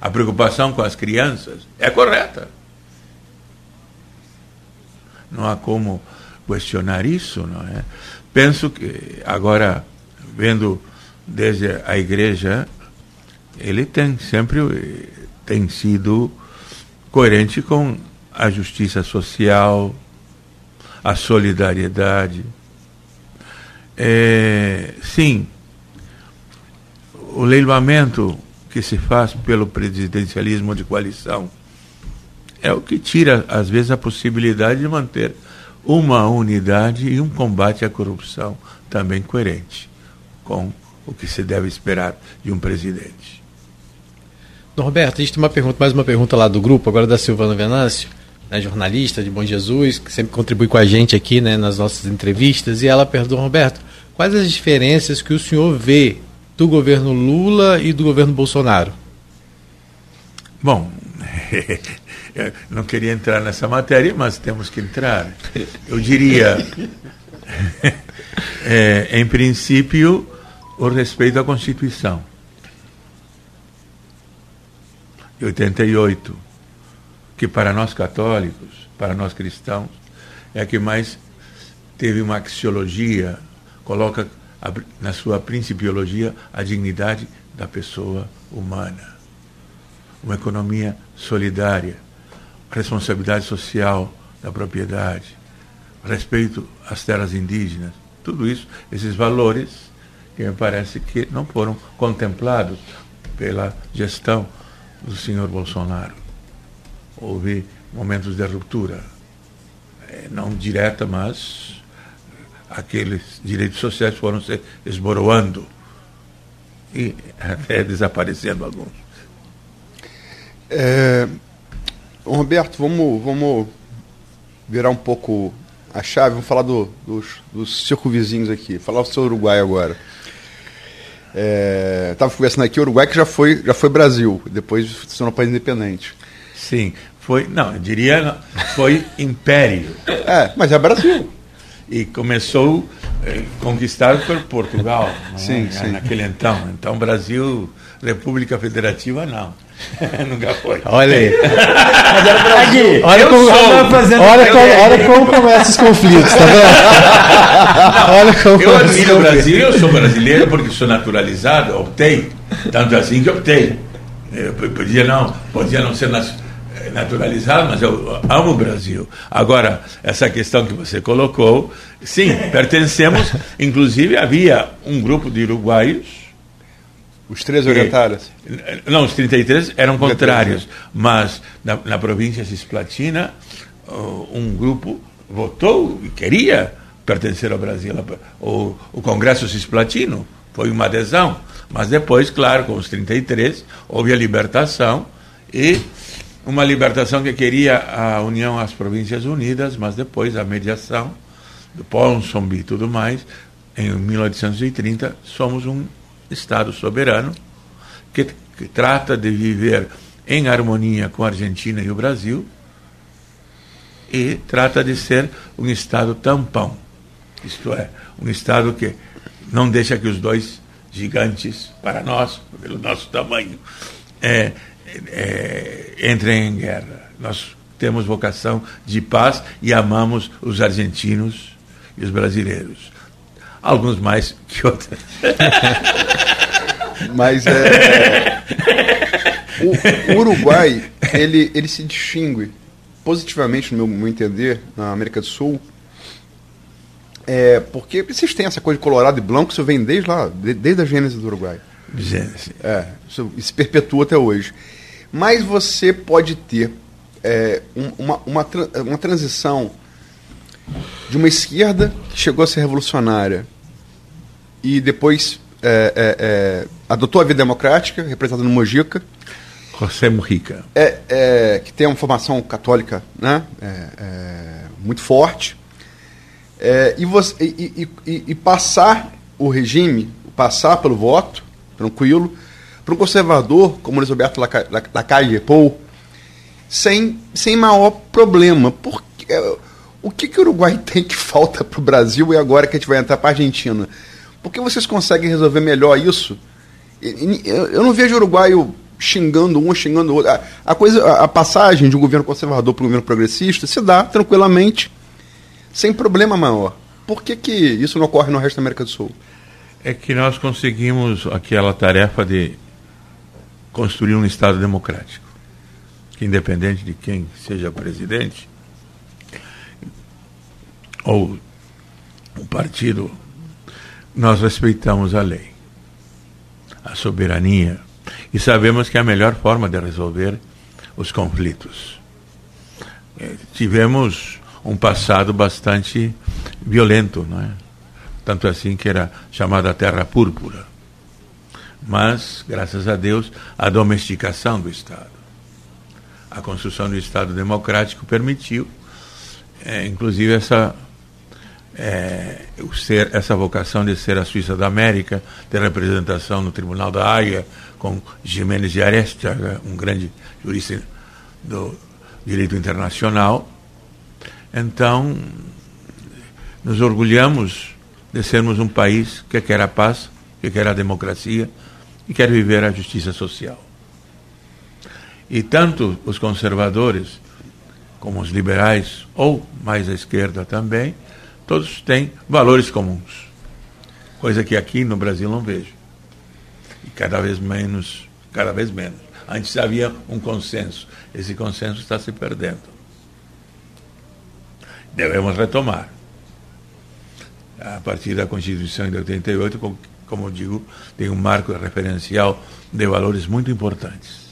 A preocupação com as crianças é correta. Não há como questionar isso, não é? Penso que agora vendo desde a igreja, ele tem sempre tem sido coerente com a justiça social, a solidariedade. É, sim, o leiloamento que se faz pelo presidencialismo de coalição é o que tira, às vezes, a possibilidade de manter uma unidade e um combate à corrupção também coerente com o que se deve esperar de um presidente. Dom Roberto, a gente tem uma pergunta, mais uma pergunta lá do grupo, agora da Silvana Venâncio, né, jornalista de Bom Jesus, que sempre contribui com a gente aqui né, nas nossas entrevistas, e ela perguntou, Roberto, quais as diferenças que o senhor vê do governo Lula e do governo Bolsonaro? Bom, (laughs) não queria entrar nessa matéria, mas temos que entrar. Eu diria, (laughs) é, em princípio, o respeito à Constituição. 88, que para nós católicos, para nós cristãos, é a que mais teve uma axiologia, coloca na sua principiologia a dignidade da pessoa humana. Uma economia solidária, responsabilidade social da propriedade, respeito às terras indígenas, tudo isso, esses valores que me parece que não foram contemplados pela gestão do senhor Bolsonaro. Houve momentos de ruptura, é, não direta, mas aqueles direitos sociais foram se esboroando e (laughs) até desaparecendo alguns. É, Roberto, vamos, vamos virar um pouco a chave, vamos falar do, dos, dos circunvizinhos aqui, falar do seu Uruguai agora. Estava é, conversando aqui, o Uruguai que já foi, já foi Brasil, depois se tornou país independente. Sim, foi, não, eu diria, foi império. É, mas é Brasil. E começou eh, conquistado por Portugal, sim, é? sim. naquele então. Então, Brasil, República Federativa, não. (laughs) Nunca foi. Olha aí. Aqui, olha eu como, sou- olha, olha, como, olha como começam os conflitos, tá vendo? olha como Eu começam os admiro o conflitos. Brasil, eu sou brasileiro porque sou naturalizado, optei. Tanto assim que optei. Eu p- podia não, podia não ser eh, naturalizado, mas eu amo o Brasil. Agora, essa questão que você colocou, sim, pertencemos, (laughs) inclusive havia um grupo de uruguaios Os três orientais. Não, os 33 eram contrários, mas na, na província cisplatina, uh, um grupo votou e queria pertencer ao Brasil. O, o Congresso Cisplatino foi uma adesão, mas depois, claro, com os 33, houve a libertação e uma libertação que queria a união às Províncias Unidas, mas depois a mediação do Ponsonby e tudo mais, em 1830, somos um Estado soberano que, que trata de viver em harmonia com a Argentina e o Brasil e trata de ser um Estado tampão. Isto é, um Estado que não deixa que os dois gigantes, para nós, pelo nosso tamanho, é, é, entrem em guerra. Nós temos vocação de paz e amamos os argentinos e os brasileiros. Alguns mais que outros. (laughs) Mas é. o, Uruguai, ele, ele se distingue positivamente, no meu, meu entender, na América do Sul. É, porque vocês têm essa coisa de colorado e branco, isso vem desde lá, de- desde a gênese do Uruguai. Gênesis. É, isso, isso se perpetua até hoje. Mas você pode ter é, um- uma, uma, uma transição de uma esquerda que chegou a ser revolucionária e depois é, é, é, adotou a vida democrática, representada no Mojica, José Mujica. é, é, que tem uma formação católica né, é, muito forte, e, você, e, e- e- e passar o regime, passar pelo voto, tranquilo, para um conservador como Luiz La- Lacalle Pou, sem, sem maior problema. Porque, é, o que, que o Uruguai (laughs) tem que falta para o Brasil e agora que a gente vai entrar para a Argentina? Por que vocês conseguem resolver melhor isso? Eu não vejo o uruguaio xingando um, xingando o outro. A, coisa, a passagem de um governo conservador para um governo progressista se dá tranquilamente sem problema maior. Por que, que isso não ocorre no resto da América do Sul? É que nós conseguimos aquela tarefa de construir um Estado democrático, que independente de quem seja presidente, ou o partido, nós respeitamos a lei, a soberania, e sabemos que é a melhor forma de resolver os conflitos. É, tivemos um passado bastante violento, não é? tanto assim que era chamada Terra Púrpura. Mas, graças a Deus, a domesticação do Estado, a construção do Estado democrático permitiu, é, inclusive, essa, é, ser, essa vocação de ser a Suíça da América, ter representação no Tribunal da Haia, com Jiménez de Aresta, um grande jurista do direito internacional. Então, nos orgulhamos de sermos um país que quer a paz, que quer a democracia e quer viver a justiça social. E tanto os conservadores como os liberais, ou mais à esquerda também, todos têm valores comuns. Coisa que aqui no Brasil não vejo. E cada vez menos, cada vez menos. Antes havia um consenso. Esse consenso está se perdendo. Devemos retomar a partir da Constituição de 88, como, digo, tem um marco referencial de valores muito importantes.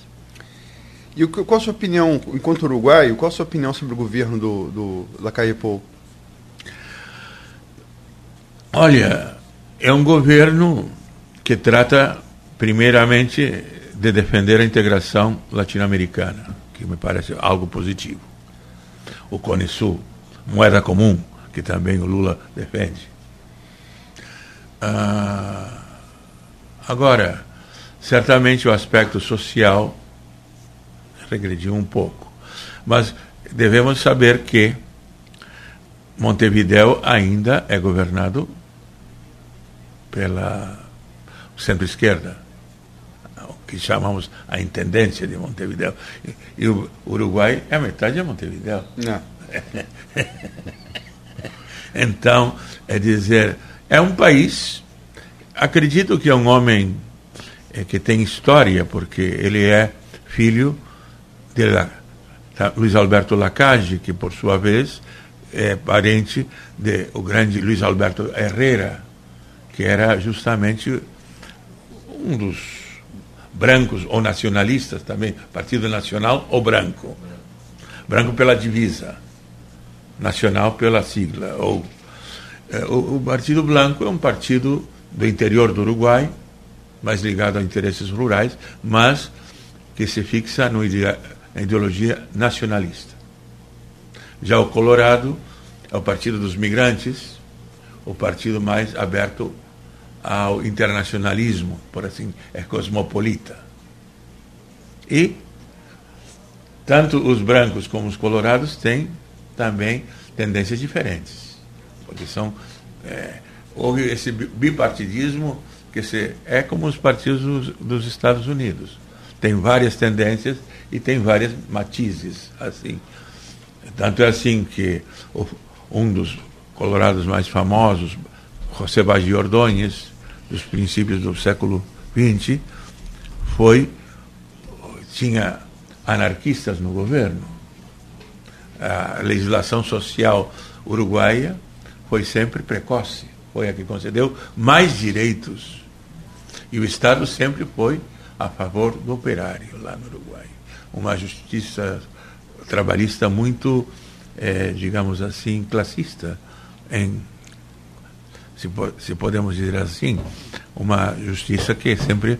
E qual a sua opinião, enquanto uruguaio, qual a sua opinião sobre o governo do, do Lacalle Olha, é um governo que trata, primeiramente, de defender a integração latino-americana, que me parece algo positivo. O Cone Sul, moeda comum, que também o Lula defende. Ah, agora, certamente o aspecto social regrediu um pouco, mas devemos saber que Montevideo ainda é governado pela centro-esquerda, o que chamamos a intendência de Montevideo. E o Uruguai é a metade de Montevideo. Não. (laughs) então, é dizer, é um país, acredito que é um homem é, que tem história, porque ele é filho de Luiz Alberto Lacage, que por sua vez é parente de o grande Luiz Alberto Herrera, que era justamente um dos brancos ou nacionalistas também, Partido Nacional ou branco. Branco pela divisa, nacional pela sigla, ou o, o Partido Blanco é um partido do interior do Uruguai, mais ligado a interesses rurais, mas que se fixa na ideologia nacionalista. Já o Colorado é o partido dos migrantes, o partido mais aberto ao internacionalismo, por assim, é cosmopolita. E tanto os brancos como os colorados têm também tendências diferentes porque são é, houve esse bipartidismo que se, é como os partidos dos, dos, Estados Unidos. Tem várias tendências e tem várias matizes assim. Tanto é assim que o, um dos colorados mais famosos José Baggi Ordóñez dos princípios do século XX foi tinha anarquistas no governo. A legislação social uruguaia foi sempre precoce, foi a que concedeu mais direitos. E o Estado sempre foi a favor do operário lá no Uruguai. Uma justiça trabalhista muito, é, digamos assim, classista, em, se, se podemos dizer assim, uma justiça que sempre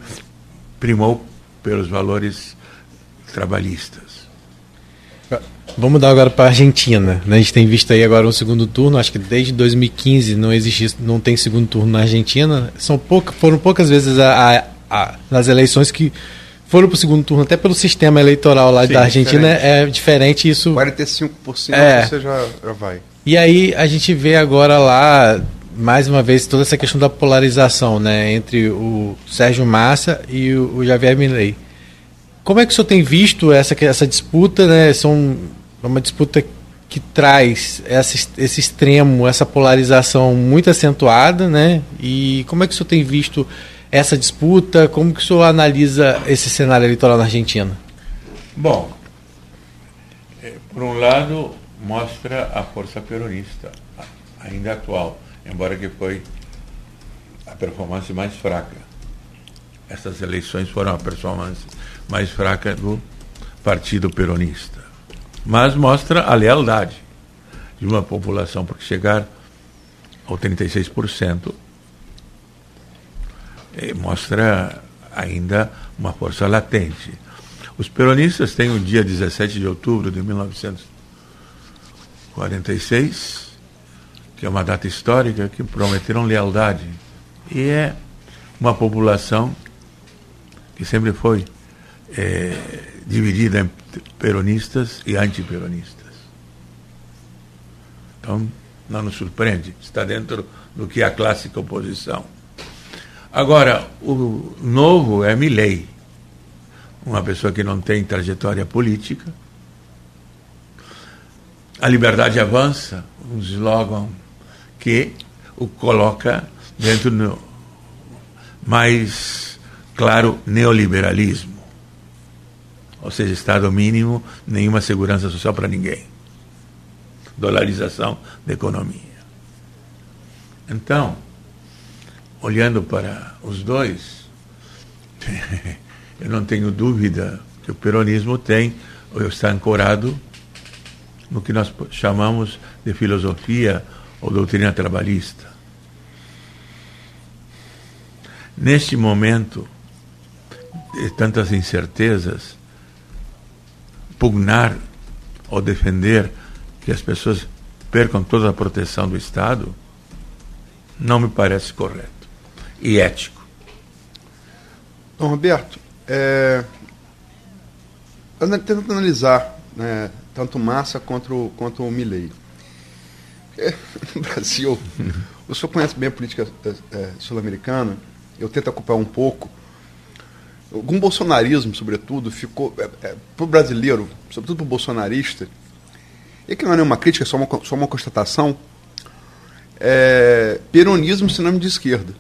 primou pelos valores trabalhistas. Vamos dar agora para a Argentina. Né? A gente tem visto aí agora um segundo turno. Acho que desde 2015 não existe, não tem segundo turno na Argentina. São pouca, foram poucas vezes a, a, a, nas eleições que foram para o segundo turno, até pelo sistema eleitoral lá Sim, da Argentina diferente. é diferente isso. 45% é. você já, já vai. E aí a gente vê agora lá mais uma vez toda essa questão da polarização, né, entre o Sérgio Massa e o, o Javier Milei. Como é que o senhor tem visto essa, essa disputa, né? São uma disputa que traz essa, esse extremo, essa polarização muito acentuada, né? E como é que o senhor tem visto essa disputa? Como que o senhor analisa esse cenário eleitoral na Argentina? Bom, eh, por um lado, mostra a força peronista, ainda atual, embora que foi a performance mais fraca. Essas eleições foram a performance mais fraca do Partido Peronista. Mas mostra a lealdade de uma população, porque chegar ao 36% eh, mostra ainda uma força latente. Os peronistas têm o dia 17 de outubro de 1946, que é uma data histórica, que prometeram lealdade. E é uma população que sempre foi é, dividida em peronistas e antiperonistas. Então, não nos surpreende, está dentro do que é a clássica oposição. Agora, o novo é Milley, uma pessoa que não tem trajetória política. A liberdade avança, um slogan que o coloca dentro do mais claro neoliberalismo. Ou seja, Estado mínimo, nenhuma segurança social para ninguém. Dolarização da economia. Então, olhando para os dois, (laughs) eu não tenho dúvida que o peronismo tem, ou está ancorado no que nós chamamos de filosofia ou doutrina trabalhista. Neste momento tantas incertezas, pugnar ou defender que as pessoas percam toda a proteção do Estado não me parece correto e ético. Dom Roberto, é, tentando analisar né, tanto Massa quanto, o, quanto o Milley. É, (laughs) no Brasil, (laughs) o senhor conhece bem a política é, é sul-americana, eu tento ocupar um pouco. Algum bolsonarismo, sobretudo, ficou. É, é, para o brasileiro, sobretudo para o bolsonarista, e que não é nenhuma crítica, é só uma, só uma constatação, é, peronismo sinônimo de esquerda.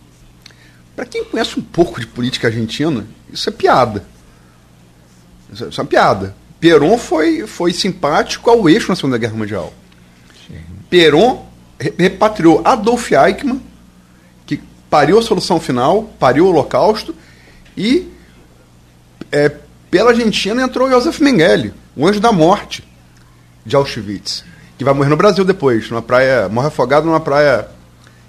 Para quem conhece um pouco de política argentina, isso é piada. Isso é, isso é uma piada. Peron foi, foi simpático ao eixo na Segunda Guerra Mundial. Peron repatriou Adolf Eichmann, que pariu a solução final, pariu o Holocausto, e é, pela Argentina entrou Josef Mengele, o anjo da morte de Auschwitz, que vai morrer no Brasil depois, numa praia, morre afogado numa praia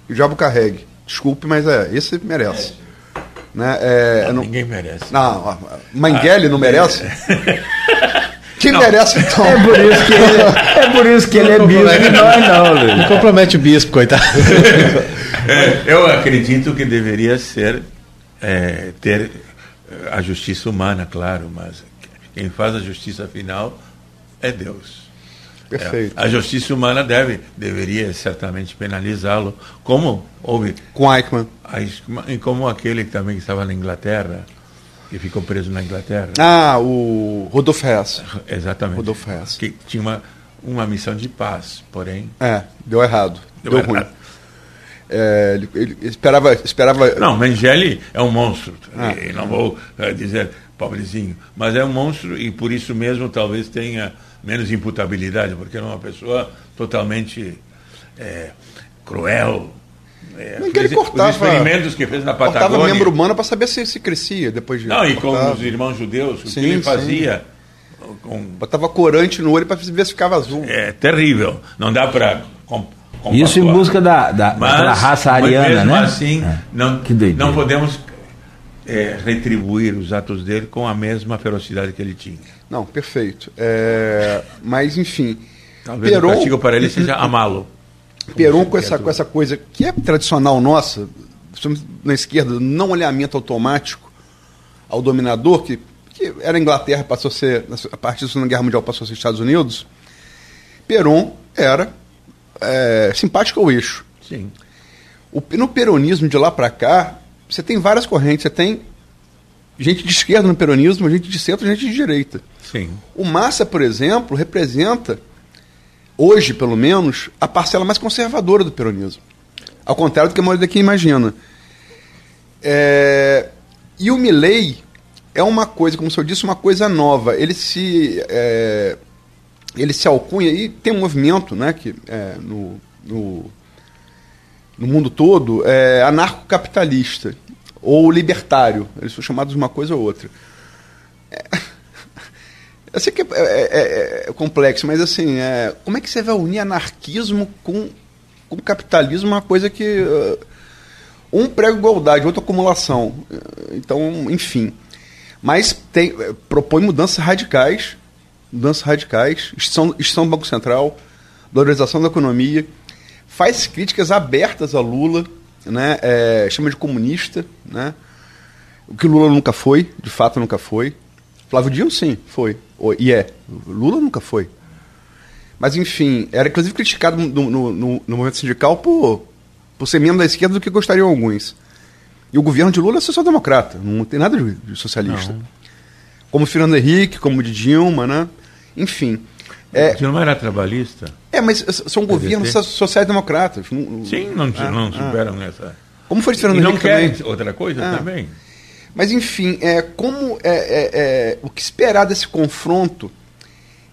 que o diabo carregue. Desculpe, mas é, esse merece. Né? É, não, não, ninguém merece. Não, Mengele ah, não merece? (laughs) Quem não. merece então? É por isso que ele é, por isso que ele é bispo e nós não. Não compromete o bispo, coitado. (laughs) É, eu acredito que deveria ser é, ter a justiça humana, claro, mas quem faz a justiça final é Deus. Perfeito. É, a justiça humana deve, deveria certamente penalizá-lo, como houve. Com Eichmann. E como aquele que também estava na Inglaterra, que ficou preso na Inglaterra. Ah, o Rodolfo Hess. Exatamente. Rodolfo Hess. Que tinha uma, uma missão de paz, porém. É, deu errado. Deu, deu ruim. É, ele, ele, esperava, esperava. Não, Mengele é um monstro. Ah. E não vou é, dizer pobrezinho, mas é um monstro e por isso mesmo talvez tenha menos imputabilidade, porque era uma pessoa totalmente é, cruel. É, Nem que ele cortava, os experimentos que fez na Patagônia. Cortava membro humano para saber se, se crescia depois de. Não, e com os irmãos judeus, o sim, que ele fazia. Com... Botava corante no olho para ver se ficava azul. É terrível. Não dá para. Isso em busca da, da, mas, da raça ariana, mas mesmo né? assim, é. não, não podemos é, retribuir os atos dele com a mesma ferocidade que ele tinha. Não, perfeito. É, mas, enfim. Talvez Peron, o castigo para ele seja amá-lo. Peron, com essa, com essa coisa que é tradicional nossa, na esquerda, não alinhamento automático ao dominador, que, que era a Inglaterra, passou a ser, a partir da Segunda Guerra Mundial, passou a ser Estados Unidos. Peron era é, simpático ao eixo. Sim. O, no peronismo de lá para cá, você tem várias correntes. Você tem gente de esquerda no peronismo, gente de centro, gente de direita. Sim. O Massa, por exemplo, representa hoje, pelo menos, a parcela mais conservadora do peronismo. Ao contrário do que a maioria daqui imagina. É, e o Milley é uma coisa, como o senhor disse, uma coisa nova. Ele se, é, ele se alcunha e tem um movimento né, que, é, no, no, no, mundo todo é, anarcocapitalista ou libertário. Eles são chamados de uma coisa ou outra. É, (laughs) eu sei que é, é, é, é complexo, mas assim, é, como é que você vai unir anarquismo com, com capitalismo? Uma coisa que. Uh, um prega igualdade, outro acumulação. Então, enfim. Mas tem, propõe mudanças radicais, mudanças radicais, extinção, extinção do Banco Central, valorização da economia, faz críticas abertas a Lula, né? É, chama de comunista, né? o que Lula nunca foi, de fato nunca foi. Flávio Dino, sim, foi. E é. Lula nunca foi. Mas, enfim, era inclusive criticado no, no, no, no movimento sindical por, por ser membro da esquerda do que gostariam alguns. E o governo de Lula é social-democrata, não tem nada de, de socialista. Não. Como Fernando Henrique, como de Dilma, né? Enfim. É, Dilma era trabalhista? É, mas são governos social-democratas. Sim, não, ah, não superam ah. essa. Como foi de Fernando e Henrique não querem também. outra coisa ah. também. Mas, enfim, é, como é, é, é, o que esperar desse confronto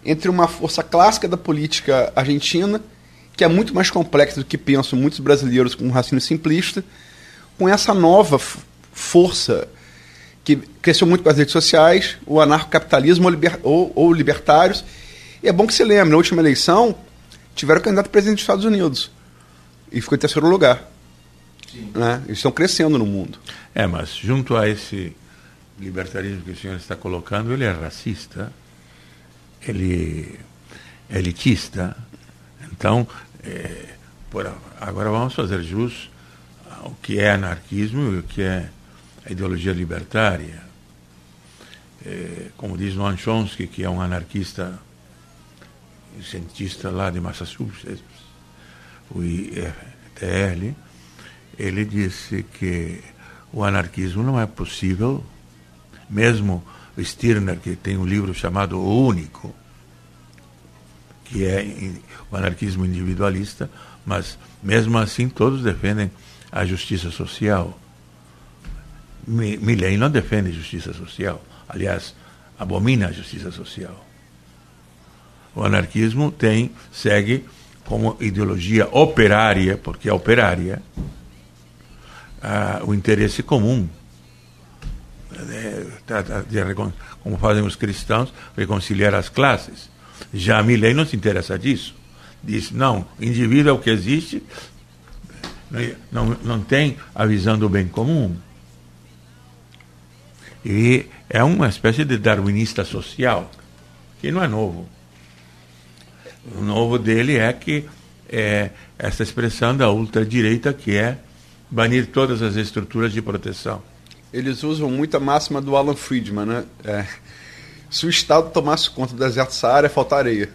entre uma força clássica da política argentina, que é muito mais complexa do que pensam muitos brasileiros com um raciocínio simplista, com essa nova força que cresceu muito com as redes sociais, o anarcocapitalismo ou, liber, ou, ou libertários. E é bom que se lembre, na última eleição, tiveram candidato a presidente dos Estados Unidos. E ficou em terceiro lugar. Né? Eles estão crescendo no mundo. É, mas junto a esse libertarismo que o senhor está colocando, ele é racista, ele é elitista. Então, é, por, agora vamos fazer jus ao que é anarquismo e o que é a ideologia libertária. É, como diz Noam Chomsky, que é um anarquista, cientista lá de Massachusetts, o ITL, ele disse que o anarquismo não é possível, mesmo Stirner, que tem um livro chamado O Único, que é o anarquismo individualista, mas mesmo assim todos defendem a justiça social. Milley não defende justiça social, aliás, abomina a justiça social. O anarquismo tem, segue como ideologia operária, porque é operária, o interesse comum. É, como fazem os cristãos, reconciliar as classes. Já Milley não se interessa disso. Diz, não, indivíduo é o que existe, não, não tem a visão do bem comum. E é uma espécie de darwinista social, que não é novo. O novo dele é que é essa expressão da ultradireita que é banir todas as estruturas de proteção. Eles usam muito a máxima do Alan Friedman, né? É, se o Estado tomasse conta do deserto Saara, falta areia.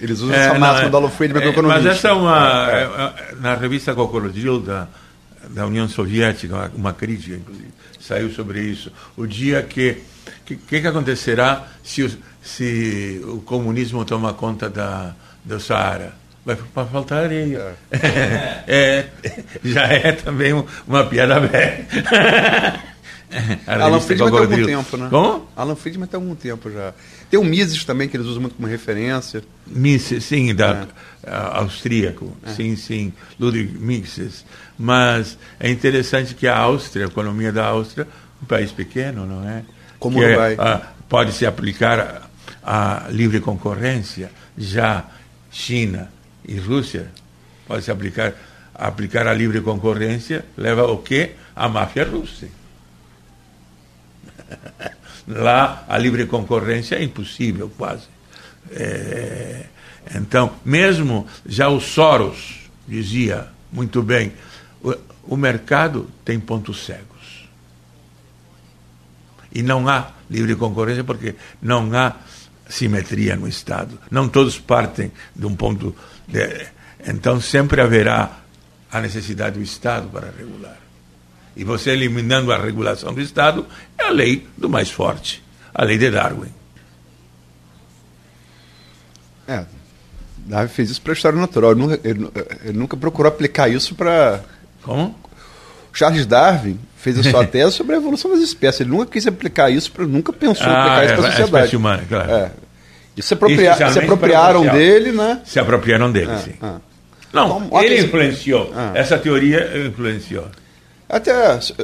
Eles usam é, essa máxima é, do Alan Friedman é. Mas essa é uma... É. É, na revista Cocorrodil da, da União Soviética, uma crítica, inclusive, saiu sobre isso. O dia que... O que, que, acontecerá se o, se o comunismo toma conta da, do Saara? vai faltar areia. É. (laughs) é, já é também uma piada velha. (laughs) Alan Friedman tem algum tempo, né? Como? Alan Friedman tem algum tempo já. Tem o Mises também, que eles usam muito como referência. Mises, sim, da, é. austríaco. É. Sim, sim, Ludwig Mises. Mas é interessante que a Áustria, a economia da Áustria, um país pequeno, não é? Como que vai? É, pode se aplicar a, a livre concorrência. Já China, e Rússia pode se aplicar aplicar a livre concorrência leva o quê? A máfia russa. (laughs) Lá a livre concorrência é impossível quase. É, então, mesmo já o Soros dizia muito bem, o, o mercado tem pontos cegos. E não há livre concorrência porque não há simetria no Estado. Não todos partem de um ponto então sempre haverá a necessidade do Estado para regular. E você eliminando a regulação do Estado é a lei do mais forte, a lei de Darwin. É, Darwin fez isso para a história natural. Ele nunca, ele, ele nunca procurou aplicar isso para. Como? Charles Darwin fez a sua tese sobre a evolução das espécies. Ele nunca quis aplicar isso, pra, nunca pensou em Ah, aplicar isso é, para a a sociedade. espécie humana, claro. É. E se, apropria- se apropriaram dele, né? Se apropriaram dele, sim. Ah. Não, Então, ele influenciou. Ah. Essa teoria influenciou. Até so-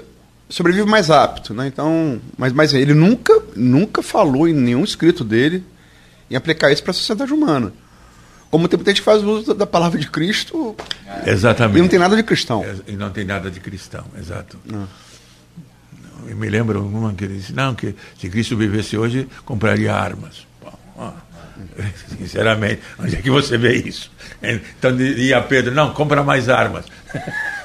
sobrevive mais apto, né? Então, mas, mas ele nunca, nunca falou em nenhum escrito dele em aplicar isso para a sociedade humana. Como tem muita gente que faz uso da palavra de Cristo Exatamente. e não tem nada de cristão. É, E não tem nada de cristão, exato. Eu me lembro uma que disse, não, que se Cristo vivesse hoje, compraria armas. Bom, (laughs) sinceramente, onde é que você vê isso? Então dizia Pedro, não, compra mais armas. (laughs)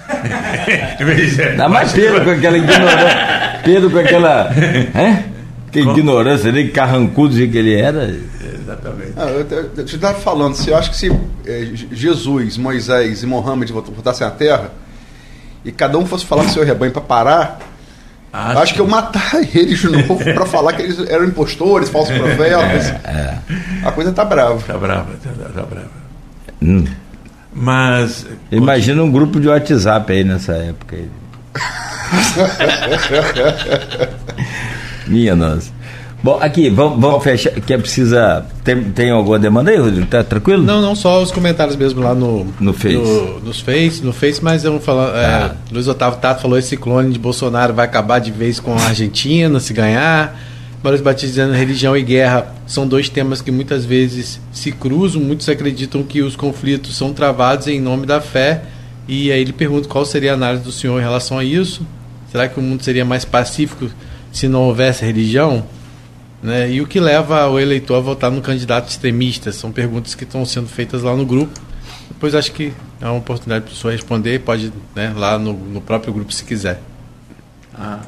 Dizer, Dá mais "Vai, Pedro com aquela ignorância. Pedro com aquela. É? Que ignorância dele, carrancudo que ele era. Ah, eu, eu, eu estava falando, se eu acho que se Je- Jesus, Moisés e Mohammed voltassem à Terra e cada um fosse falar com seu rebanho para parar, eu acho que eu matar eles de novo (laughs) para falar que eles eram impostores, falsos profetas. A coisa tá brava. Tá brava, tá, tá- tá brava. Hum. Mas. Imagina um grupo de WhatsApp aí nessa época. aí. (laughs) Minha nossa. Bom, aqui, vamos, vamos fechar. Que é precisa. Tem, tem alguma demanda aí, Rodrigo? Tá tranquilo? Não, não só os comentários mesmo lá no, No Face. no- nos Face, no Face, mas eu vou falar. É, Luiz Otávio Tato falou: esse clone de Bolsonaro vai acabar de vez com a Argentina se ganhar. Maurício Batista dizendo religião e guerra são dois temas que muitas vezes se cruzam. Muitos acreditam que os conflitos são travados em nome da fé. E aí ele pergunta qual seria a análise do senhor em relação a isso. Será que o mundo seria mais pacífico se não houvesse religião? Né? E o que leva o eleitor a votar no candidato extremista? São perguntas que estão sendo feitas lá no grupo. Depois acho que é uma oportunidade para o senhor responder, pode né, lá no, no próprio grupo se quiser. Ah,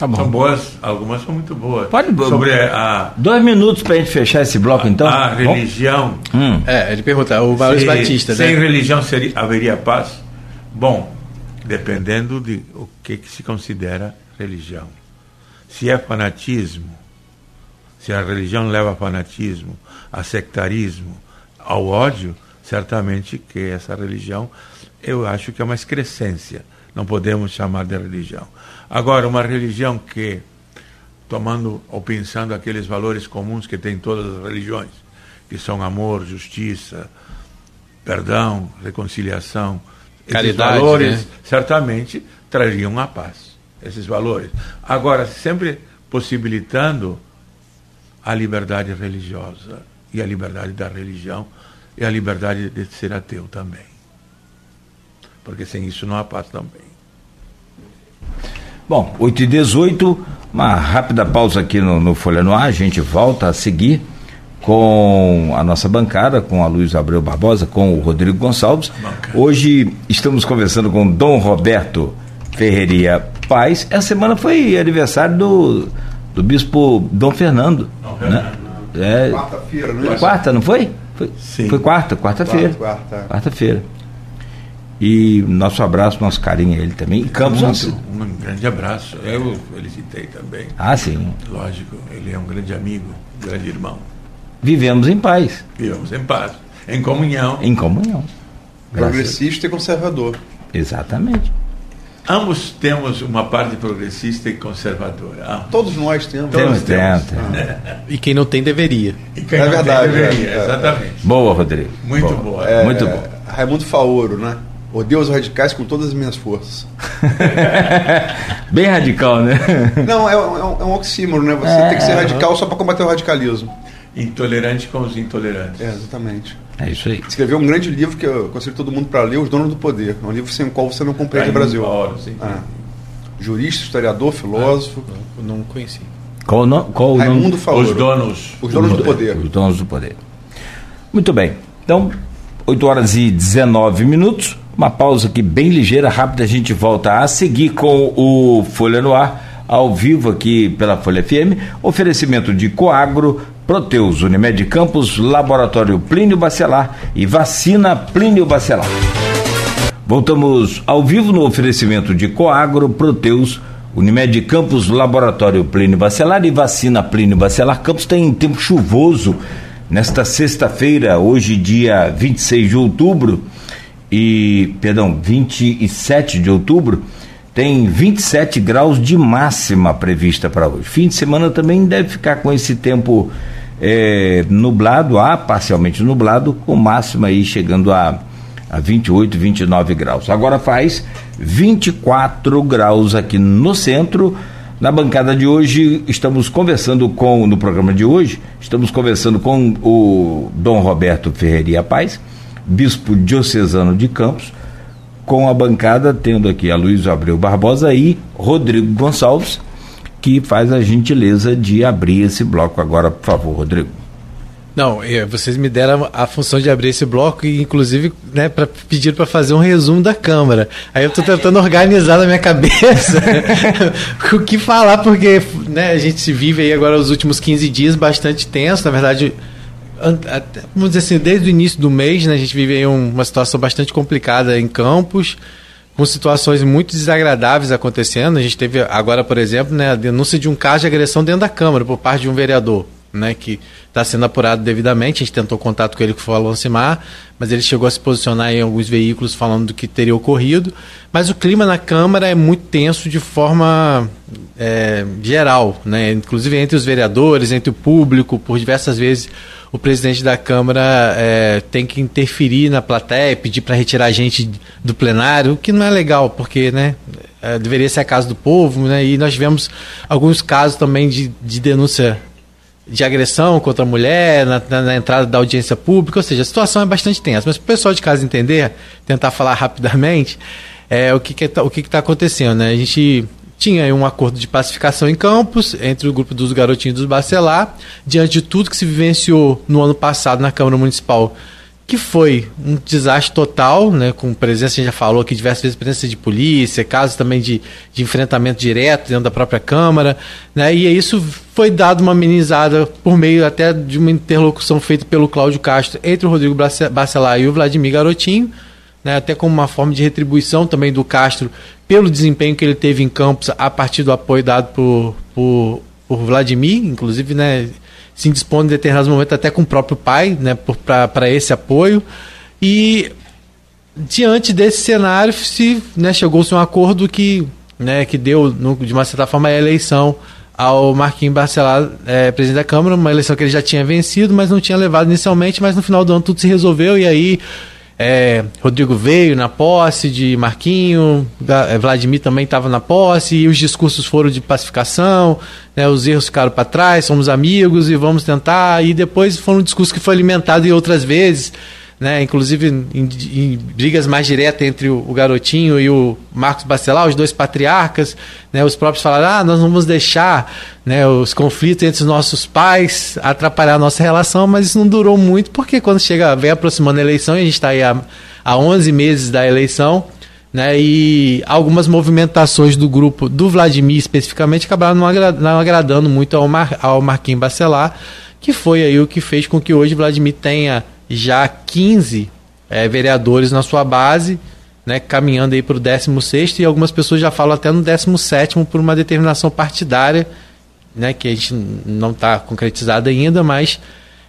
Tá bom. são boas, algumas são muito boas. Pode- Sobre a, Dois minutos pra gente fechar esse bloco, então. a Bom? religião. Hum. É, ele pergunta, o Maurício Batista, Sem né? religião seria, haveria paz? Bom, dependendo de o que, que se considera religião. Se é fanatismo, se a religião leva a fanatismo, a sectarismo, ao ódio, certamente que essa religião, eu acho que é uma excrescência. Não podemos chamar de religião. Agora, uma religião que, tomando ou pensando aqueles valores comuns que tem todas as religiões, que são amor, justiça, perdão, reconciliação, esses Caridade, valores né? certamente trariam a paz. Esses valores. Agora, sempre possibilitando a liberdade religiosa e a liberdade da religião e a liberdade de ser ateu também. Porque sem isso não há paz também. Bom, 8 e 18 uma rápida pausa aqui no, no Folha no Ar, a gente volta a seguir com a nossa bancada, com a Luiz Abreu Barbosa, com o Rodrigo Gonçalves. Hoje estamos conversando com Dom Roberto Ferreira Paz. Essa semana foi aniversário do, do bispo Dom Fernando. né? É, Quarta-feira, né? quarta, não foi? Foi, foi quarta, quarta-feira. Quarta, quarta. Quarta-feira. E nosso abraço, nosso carinho a ele também. Em Campos, Muito, um grande abraço. Eu felicitei também. Ah, sim. Lógico, ele é um grande amigo, um grande irmão. Vivemos em paz, Vivamos em paz, em comunhão. em comunhão. Graças Progressista e conservador. Exatamente. Ambos temos uma parte progressista e conservadora. Ah, Todos nós temos. Todos Temos, temos. temos. E quem não tem, deveria. E quem É não tem, verdade, deveria, é, é. exatamente. Boa, Rodrigo. Muito boa. É, Muito bom. Raimundo Faoro, né? Odeio os radicais com todas as minhas forças. (laughs) Bem radical, né? Não, é, um- é um, é um oxímoro, né? Você É, tem que ser radical só para combater o radicalismo. Intolerante com os intolerantes. É, exatamente. É isso aí. Escreveu um grande livro que eu aconselho todo mundo para ler, Os Donos do Poder. É um livro sem o qual você não compreende o Raimundo Brasil. Faoro, sim. Ah. Jurista, historiador, filósofo. Eu não conheci. Qual o nome? Qual o nome? Raimundo. Os donos. Os Donos do Poder. Os donos do poder. Muito bem. Então, 8 horas e 19 minutos. Uma pausa aqui bem ligeira, rápida. A gente volta a seguir com o Folha no Ar, ao vivo aqui pela Folha FM. Oferecimento de Coagro, Proteus, Unimed Campos, Laboratório Plínio Bacelar e Vacina Plínio Bacelar. Voltamos ao vivo no oferecimento de Coagro, Proteus, Unimed Campos, Laboratório Plínio Bacelar e Vacina Plínio Bacelar. Campos tem tempo chuvoso nesta sexta-feira, hoje dia 26 de outubro, e, perdão, 27 de outubro, tem 27 graus de máxima prevista para hoje. Fim de semana também deve ficar com esse tempo é, nublado, ah, parcialmente nublado, com máxima aí chegando a, a 28, 29 graus. Agora faz 24 graus aqui no centro. Na bancada de hoje, estamos conversando com, no programa de hoje, estamos conversando com o Dom Roberto Ferreira Paz, bispo diocesano de Campos, com a bancada tendo aqui a Luiz Abreu Barbosa e Rodrigo Gonçalves, que faz a gentileza de abrir esse bloco agora, por favor, Rodrigo. Não, é, vocês me deram a função de abrir esse bloco e, inclusive, né, para pedir para fazer um resumo da Câmara. Aí eu estou tentando organizar na minha cabeça (laughs) o que falar, porque né, a gente vive aí agora os últimos 15 dias bastante tenso. Na verdade, até, vamos dizer assim, desde o início do mês, né, a gente vive aí uma situação bastante complicada em Campos, com situações muito desagradáveis acontecendo. A gente teve agora, por exemplo, né, a denúncia de um caso de agressão dentro da Câmara por parte de um vereador né, que está sendo apurado devidamente. A gente tentou contato com ele, que foi o Alonsimar, mas ele chegou a se posicionar em alguns veículos falando do que teria ocorrido. Mas o clima na Câmara é muito tenso de forma é, geral, né? inclusive entre os vereadores, entre o público, por diversas vezes o presidente da Câmara é, tem que interferir na plateia, pedir para retirar a gente do plenário, o que não é legal, porque né, é, deveria ser a casa do povo, né, e nós tivemos alguns casos também de, de denúncia de agressão contra a mulher na, na, na, entrada da audiência pública, ou seja, a situação é bastante tensa. Mas para o pessoal de casa entender, tentar falar rapidamente, é, o que está que que que tá acontecendo. Né? A gente tinha um acordo de pacificação em Campos entre o grupo dos garotinhos dos Bacelar, diante de tudo que se vivenciou no ano passado na Câmara Municipal que foi um desastre total, né, com presença, a gente já falou aqui diversas vezes, presença de polícia, casos também de, de enfrentamento direto dentro da própria Câmara, né, e isso foi dado uma amenizada por meio até de uma interlocução feita pelo Cláudio Castro entre o Rodrigo Bacelar e o Vladimir Garotinho, né, até como uma forma de retribuição também do Castro pelo desempenho que ele teve em Campos a partir do apoio dado por, por, por Vladimir, inclusive, né, se indispõe em determinados momentos até com o próprio pai, né, para esse apoio. E diante desse cenário, se né, chegou-se a um acordo que, né, que deu, no, de uma certa forma, a eleição ao Marquinhos Barcelar, é, presidente da Câmara, uma eleição que ele já tinha vencido, mas não tinha levado inicialmente, mas no final do ano tudo se resolveu e aí é, Rodrigo veio na posse de Marquinho, é, Vladimir também estava na posse, e os discursos foram de pacificação, né, os erros ficaram para trás, somos amigos e vamos tentar. E depois foram um discurso que foi alimentado em outras vezes né? Inclusive em, em brigas mais diretas entre o, o, Garotinho e o Marcos Bacelar, os dois patriarcas, né? Os próprios falaram, ah, nós vamos deixar né, os conflitos entre os nossos pais atrapalhar a nossa relação, mas isso não durou muito, porque quando chega, vem aproximando a eleição, e a gente está aí há, há 11 meses da eleição, né, e algumas movimentações do grupo do Vladimir especificamente acabaram não, agra não agradando muito ao, Mar ao Marquinhos Bacelar, que foi aí o que fez com que hoje Vladimir tenha já 15 é, vereadores na sua base, né, caminhando aí para o 16 e algumas pessoas já falam até no 17 por uma determinação partidária, né, que a gente não está concretizada ainda, mas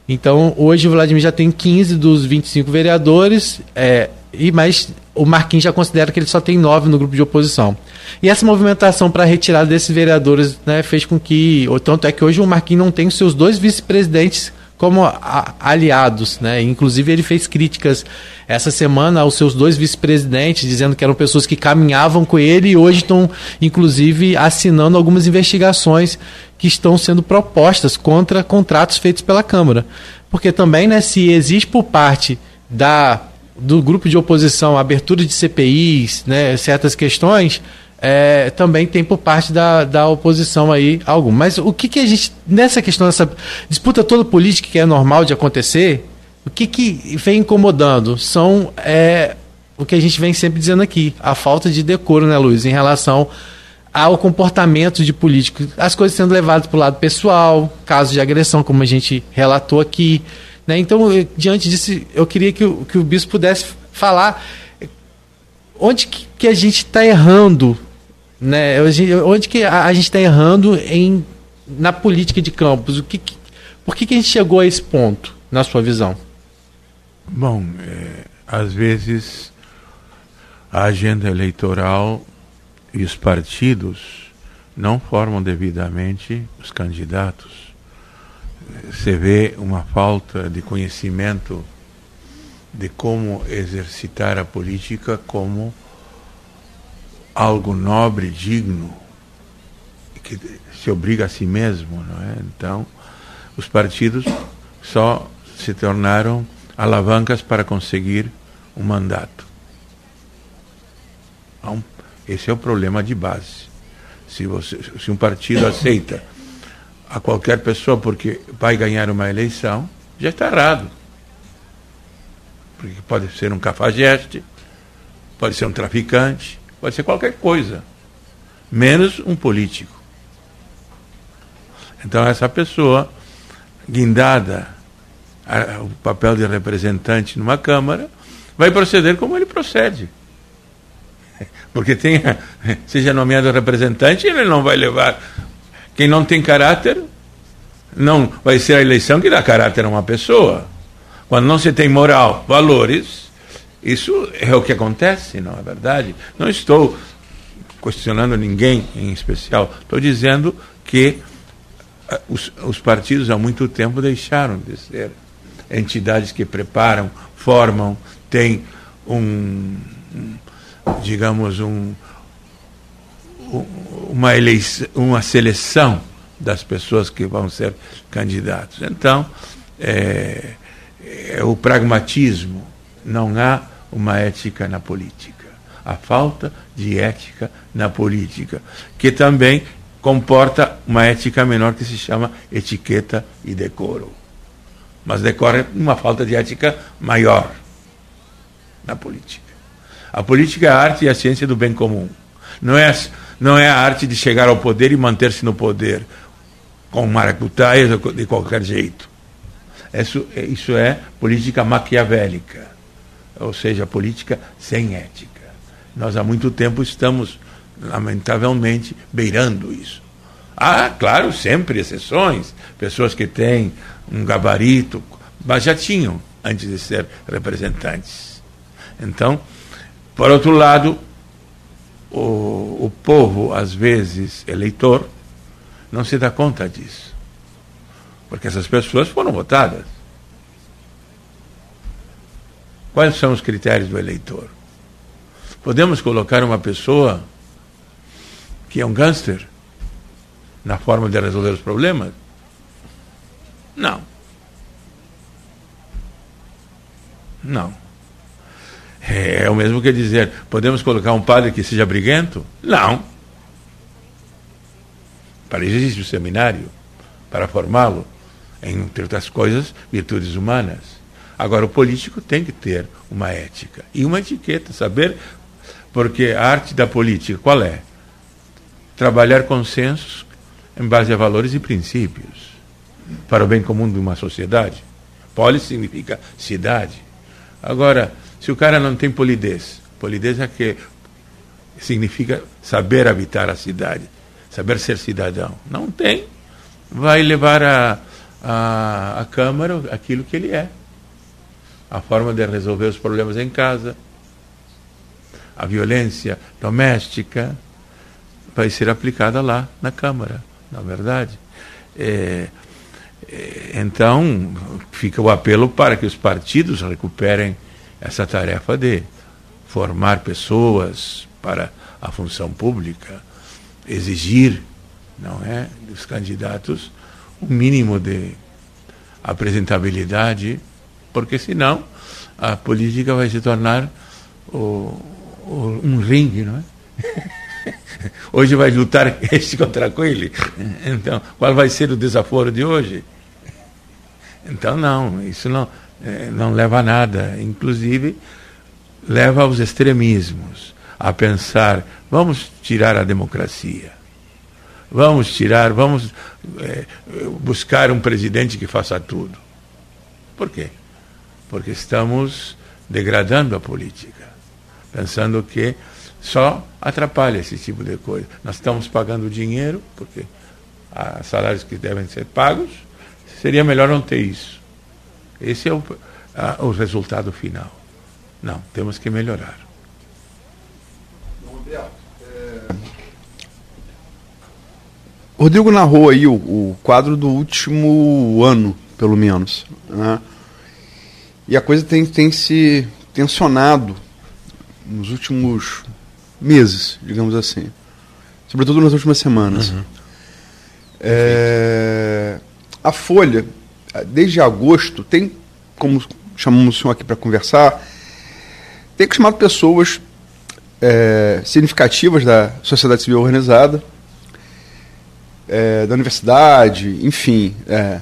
então hoje o Vladimir já tem 15 dos 25 vereadores, é, e mas o Marquinhos já considera que ele só tem 9 no grupo de oposição. E essa movimentação para retirada desses vereadores né, fez com que, tanto é que hoje o Marquinhos não tem os seus dois vice-presidentes como a, aliados, né? Inclusive ele fez críticas essa semana aos seus dois vice-presidentes, dizendo que eram pessoas que caminhavam com ele e hoje estão, inclusive, assinando algumas investigações que estão sendo propostas contra contratos feitos pela Câmara. Porque também, né, se existe por parte da do grupo de oposição abertura de CPIs, né, certas questões, é, também tem por parte da, da oposição aí algo. Mas o que, que a gente, nessa questão, dessa disputa toda política que é normal de acontecer, o que, que vem incomodando são é, o que a gente vem sempre dizendo aqui, a falta de decoro, né, Luiz, em relação ao comportamento de políticos, as coisas sendo levadas para o lado pessoal, casos de agressão, como a gente relatou aqui. Né? Então, diante disso, eu queria que o, que o bispo pudesse falar onde que, que a gente está errando né? Onde que a, gente está errando em, na política de campos? O que, que, por que, que a gente chegou a esse ponto? na sua visão? Bom, é, às vezes a agenda eleitoral e os partidos não formam devidamente os candidatos. Você vê uma falta de conhecimento de como exercitar a política como algo nobre, digno, que se obriga a si mesmo, não é? Então, os partidos só se tornaram alavancas para conseguir um mandato. Esse é o problema de base. Se, você, se um partido aceita a qualquer pessoa porque vai ganhar uma eleição, já está errado. Porque pode ser um cafajeste, pode ser um traficante, pode ser qualquer coisa, menos um político. Então, essa pessoa, guindada o papel de representante numa Câmara, vai proceder como ele procede. (laughs) Porque tem, (laughs) seja nomeado representante, ele não vai levar. Quem não tem caráter, não vai ser a eleição que dá caráter a uma pessoa. Quando não se tem moral, valores, isso é o que acontece, não é verdade? Não estou questionando ninguém em especial, estou dizendo que eh, os, os partidos há muito tempo deixaram de ser entidades que preparam, formam, têm um, digamos, um, uma, eleição, uma seleção das pessoas que vão ser candidatos. Então, é, é o pragmatismo, não há uma ética na política. A falta de ética na política, que também comporta uma ética menor que se chama etiqueta e decoro mas decorre uma falta de ética maior na política. A política é a arte e a ciência do bem comum. Não é, não é a arte de chegar ao poder e manter-se no poder com maracutaias de qualquer jeito. Isso, isso é política maquiavélica, ou seja, política sem ética. Nós há muito tempo estamos, lamentavelmente, beirando isso. Há, claro, sempre exceções, pessoas que têm um gabarito, mas já tinham antes de ser representantes. Então, por outro lado, o, o povo, às vezes, eleitor, não se dá conta disso. Porque essas pessoas foram votadas. Quais são os critérios do eleitor? Podemos colocar uma pessoa que é um gangster na forma de resolver os problemas? Não. Não. É, é o mesmo que dizer, podemos colocar um padre que seja briguento? Não. Para isso existe o seminário, para formá-lo, entre outras coisas, virtudes humanas. Agora, o político tem que ter uma ética e uma etiqueta, saber, porque a arte da política qual é? Trabalhar consensos em base a valores e princípios para o bem comum de uma sociedade. Polis significa cidade. Agora, se o cara não tem polidez, polidez é que significa saber habitar a cidade, saber ser cidadão. Não tem, vai levar a, a, a Câmara aquilo que ele é. A forma de resolver os problemas em casa, a violência doméstica, vai ser aplicada lá na Câmara, na verdade. É, então, fica o apelo para que os partidos recuperem essa tarefa de formar pessoas para a função pública, exigir, não é, dos candidatos um mínimo de apresentabilidade, porque senão a política vai se tornar o, o, um ringue, não é? (laughs) Hoje vai lutar (laughs) este contra aquele. Então, qual vai ser o desaforo de hoje? Então, não, isso não, é, não leva a nada. Inclusive, leva aos extremismos, a pensar: vamos tirar a democracia. Vamos tirar, vamos é, buscar um presidente que faça tudo. Por quê? Porque estamos degradando a política, pensando que só atrapalha esse tipo de coisa. Nós estamos pagando dinheiro, porque há salários que devem ser pagos, seria melhor não ter isso. esse é o, a, o resultado final. Não, temos que melhorar. Rodrigo narrou aí o, o, quadro do último ano, pelo menos. Né? E a coisa tem, tem se tensionado nos últimos meses, digamos assim. Sobretudo nas últimas semanas. Uhum. É, a Folha, desde agosto, tem, como chamamos o senhor aqui para conversar, tem chamado pessoas é, significativas da sociedade civil organizada, é, da universidade, enfim, é,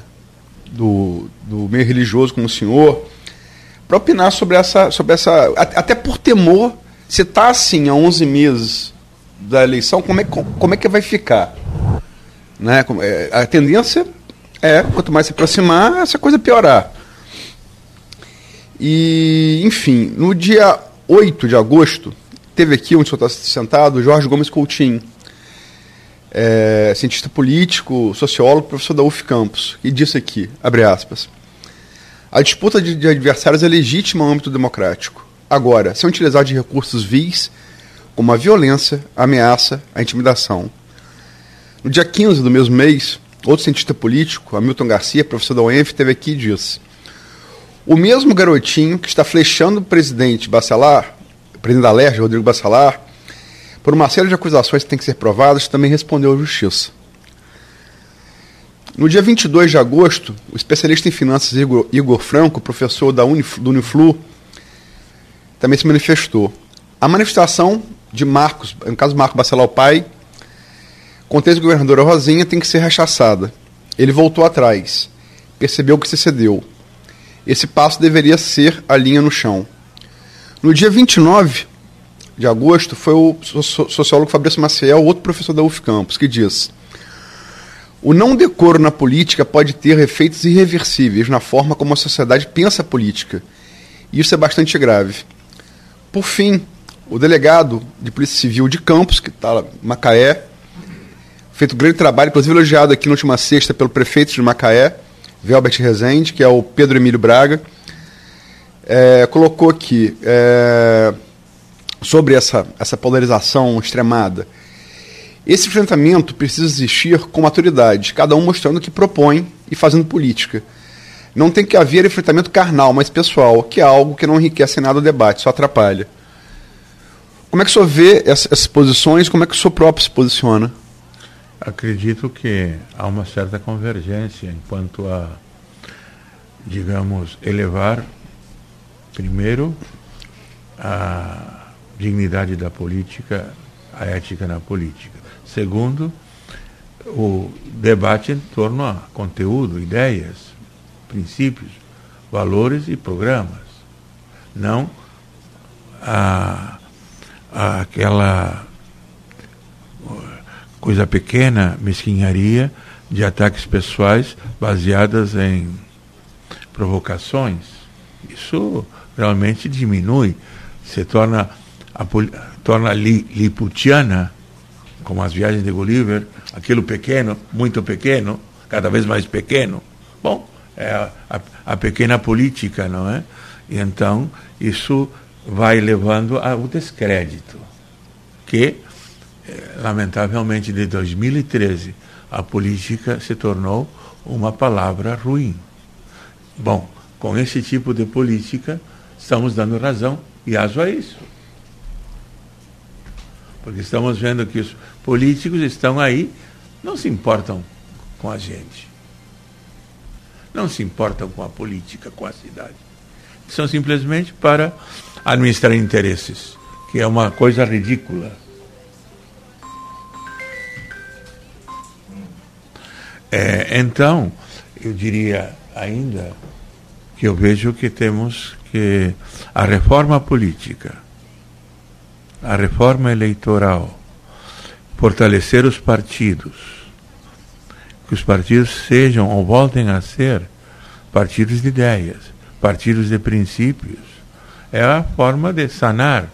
do, do meio religioso como o senhor, para opinar sobre essa, sobre essa. Até por temor, se está assim há 11 meses da eleição, como é, como é que vai ficar? Né? É, a tendência é, quanto mais se aproximar, essa coisa piorar. E, enfim, no dia 8 de agosto, teve aqui onde o senhor está sentado, Jorge Gomes Coutinho, é, cientista político, sociólogo, professor da UF Campus, e disse aqui, abre aspas, a disputa de, de adversários é legítima no âmbito democrático. Agora, sem utilizar de recursos vis, como a violência, a ameaça, a intimidação. No dia 15 do mesmo mês, outro cientista político, Hamilton Garcia, professor da UENF, teve aqui e disse: O mesmo garotinho que está flechando o presidente Bacelar, presidente da LERJ, Rodrigo Bacelar, por uma série de acusações que têm que ser provadas, também respondeu à justiça. No dia 22 de agosto, o especialista em finanças Igor, Franco, professor da Unif, do Uniflu, também se manifestou. A manifestação de Marcos, no caso Marco Bacelar, o pai, contra a governadora Rosinha, tem que ser rechaçada. Ele voltou atrás, percebeu que se cedeu. Esse passo deveria ser a linha no chão. No dia 29 de agosto, foi o sociólogo Fabrício Maciel, outro professor da UF Campos, que diz: O não decoro na política pode ter efeitos irreversíveis na forma como a sociedade pensa a política. E isso é bastante grave. Por fim, o delegado de Polícia Civil de Campos, que está em Macaé, feito um grande trabalho, inclusive elogiado aqui na última sexta pelo prefeito de Macaé, Velbert Rezende, que é o Pedro Emílio Braga, é, colocou aqui. É, sobre essa, essa polarização extremada. Esse enfrentamento precisa existir com maturidade, cada um mostrando o que propõe e fazendo política. Não tem que haver enfrentamento carnal, mas pessoal, que é algo que não enriquece nada o debate, só atrapalha. Como é que o senhor vê essas posições? Como é que o senhor próprio se posiciona? Acredito que há uma certa convergência enquanto a, digamos, elevar primeiro a dignidade da política, a ética na política. Segundo, o debate em torno a conteúdo, ideias, princípios, valores e programas. Não a, a aquela coisa pequena, mesquinharia de ataques pessoais baseadas em provocações. Isso realmente diminui, se torna a, torna li, liputiana, como as viagens de Gulliver, aquilo pequeno, muito pequeno, cada vez mais pequeno. Bom, é a, a, pequena política, não é? E então isso vai levando ao descrédito, que, eh, lamentavelmente, de 2013, a política se tornou uma palavra ruim. Bom, com esse tipo de política, estamos dando razão e aso a isso. Porque estamos vendo que os políticos estão aí, não se importam com a gente. Não se importam com a política, com a cidade. São simplesmente para administrar interesses, que é uma coisa ridícula. É, então, eu diria ainda que eu vejo que temos que a reforma política a reforma eleitoral, fortalecer os partidos, que os partidos sejam ou voltem a ser partidos de ideias, partidos de princípios, é a forma de sanar,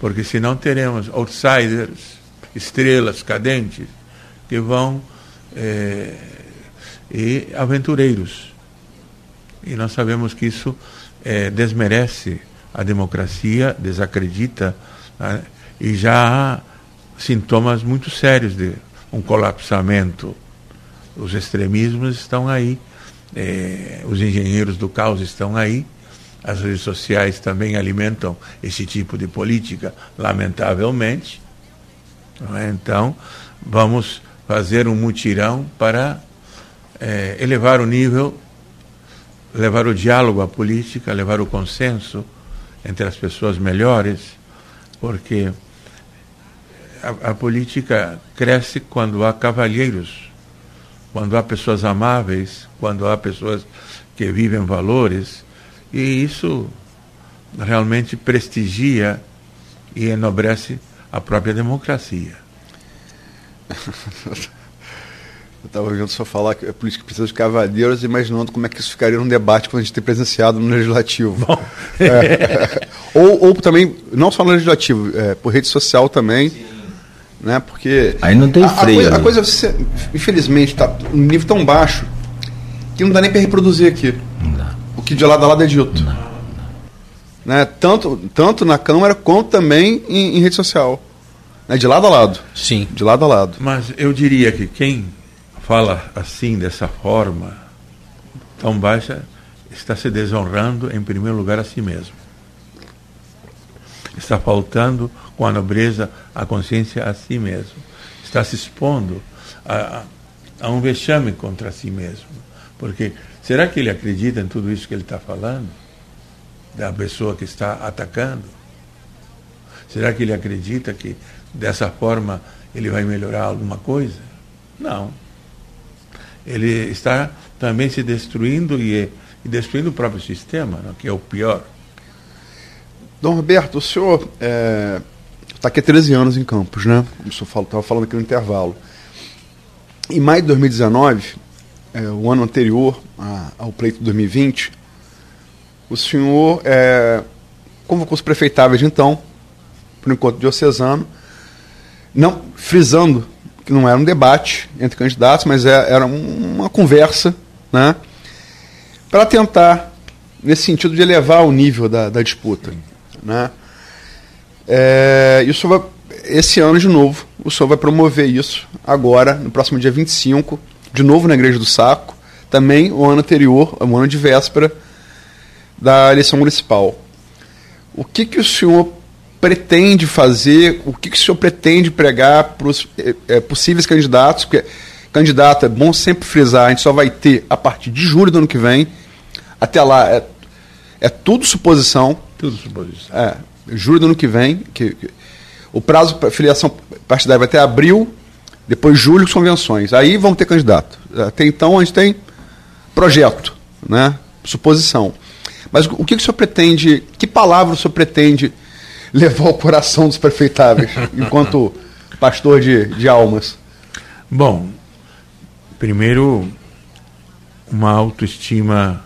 porque senão teremos outsiders, estrelas cadentes, que vão. É, e aventureiros. E nós sabemos que isso é, desmerece a democracia, desacredita, né? e já há sintomas muito sérios de um colapsamento. Os extremismos estão aí, é, os engenheiros do caos estão aí, as redes sociais também alimentam esse tipo de política, lamentavelmente. É? Então, vamos fazer um mutirão para é, elevar o nível, levar o diálogo à política, levar o consenso entre as pessoas melhores, porque a, a política cresce quando há cavalheiros, quando há pessoas amáveis, quando há pessoas que vivem valores, e isso realmente prestigia e enobrece a própria democracia. (laughs) Eu estava ouvindo só falar que a política precisa de cavalheiros, imaginando como é que isso ficaria num debate quando a gente tem presenciado no legislativo. (laughs) É, (laughs) ou, ou também, não só no legislativo, é, por rede social também. Né, porque Aí não tem a, freio. A coisa, a coisa infelizmente, está um nível tão baixo que não dá nem para reproduzir aqui. O que de lado a lado é dito. Né, tanto, tanto na Câmara quanto também em, em rede social. Né, de lado a lado. Sim. De lado a lado. Mas eu diria que quem fala assim, dessa forma tão baixa, está se desonrando, em primeiro lugar, a si mesmo. Está faltando com a nobreza a consciência a si mesmo. Está se expondo a, a um vexame contra si mesmo. Porque será que ele acredita em tudo isso que ele está falando? Da pessoa que está atacando? Será que ele acredita que dessa forma ele vai melhorar alguma coisa? Não ele está também se destruindo e, e destruindo o próprio sistema, né, que é o pior. Dom Roberto, o senhor está é, aqui há 13 anos em Campos, né? Como o senhor estava falando aqui no intervalo. Em maio de 2019, é, o ano anterior a, ao pleito de 2020, o senhor é, convocou os prefeitáveis de então para o encontro diocesano, não frisando que não era um debate entre candidatos, mas é, era uma conversa, né, para tentar, nesse sentido, de elevar o nível da, da disputa. Né. É, isso vai, esse ano, de novo, o senhor vai promover isso agora, no próximo dia 25, de novo na Igreja do Saco, também o ano anterior, o ano de véspera da eleição municipal. O que, que o senhor pretende fazer, o que, que o senhor pretende pregar para os é, é, possíveis candidatos, porque candidato é bom sempre frisar, a gente só vai ter a partir de julho do ano que vem, até lá é, é tudo suposição. Tudo suposição. É, julho do ano que vem, que, que o prazo para filiação partidária vai até abril, depois julho, convenções. Aí vão ter candidato. Até então a gente tem projeto, né? suposição. Mas o que, que o senhor pretende, que palavra o senhor pretende (laughs) levar ao coração dos prefeitáveis, (laughs) enquanto pastor de, de almas? Bom, primeiro, uma autoestima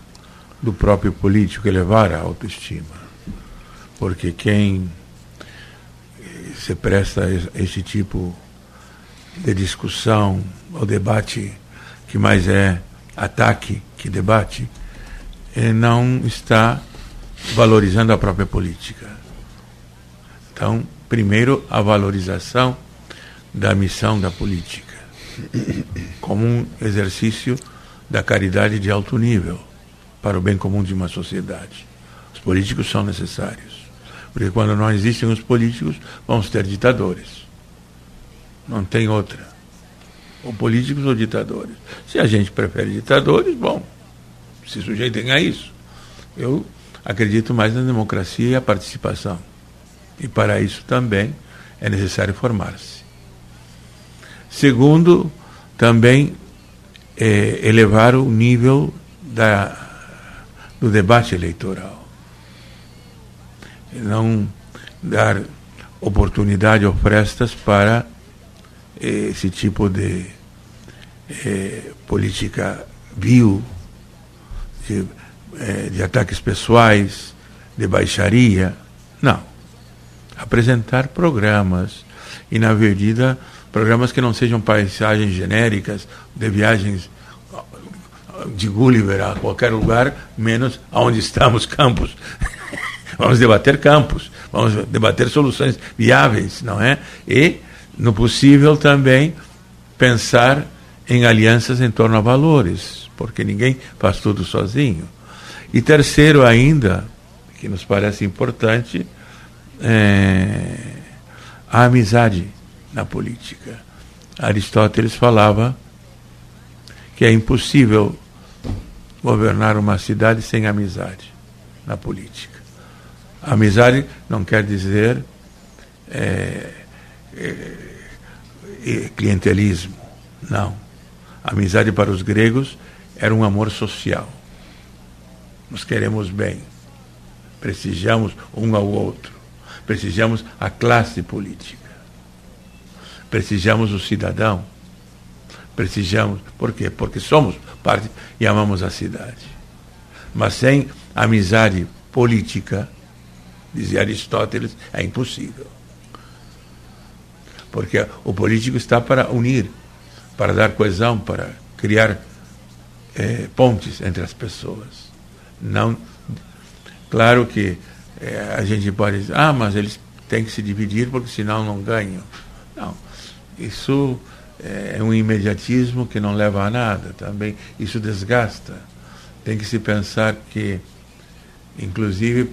do próprio político, elevar a autoestima. Porque quem se presta a esse tipo de discussão, ou debate que mais é ataque que debate, eh, não está valorizando a própria política. Então, primeiro, a valorização da missão da política, como um exercício da caridade de alto nível, para o bem comum de uma sociedade. Os políticos são necessários, porque quando não existem os políticos, vamos ter ditadores. Não tem outra. Ou políticos ou ditadores. Se a gente prefere ditadores, bom, se sujeitem a isso. Eu acredito mais na democracia e a participação. E para isso também é necessário formar-se. Segundo, também é, elevar o nível da, do debate eleitoral. Não dar oportunidade ou frestas para esse tipo de é, política vil, de, é, de ataques pessoais, de baixaria. Não apresentar programas e, na medida, programas que não sejam paisagens genéricas, de viagens de Gulliver a qualquer lugar, menos aonde estamos, campos. (laughs) vamos debater campos, vamos debater soluções viáveis, não é? E, no possível, também pensar em alianças em torno a valores, porque ninguém faz tudo sozinho. E terceiro ainda, que nos parece importante, é a amizade na política. Aristóteles falava que é impossível governar uma cidade sem amizade na política. Amizade não quer dizer é, é, é, clientelismo, não. Amizade para os gregos era um amor social. Nos queremos bem, prestigiamos um ao outro, prestigiamos a classe política, prestigiamos o cidadão prestigiamos. Por quê? Porque somos parte e amamos a cidade. Mas sem amizade política, dizia Aristóteles, é impossível. Porque o político está para unir, para dar coesão, para criar é, pontes entre as pessoas. Não, claro que é, a gente pode dizer, ah, mas eles têm que se dividir porque senão não ganham. Não, isso é um imediatismo que não leva a nada também. Isso desgasta. Tem que se pensar que, inclusive,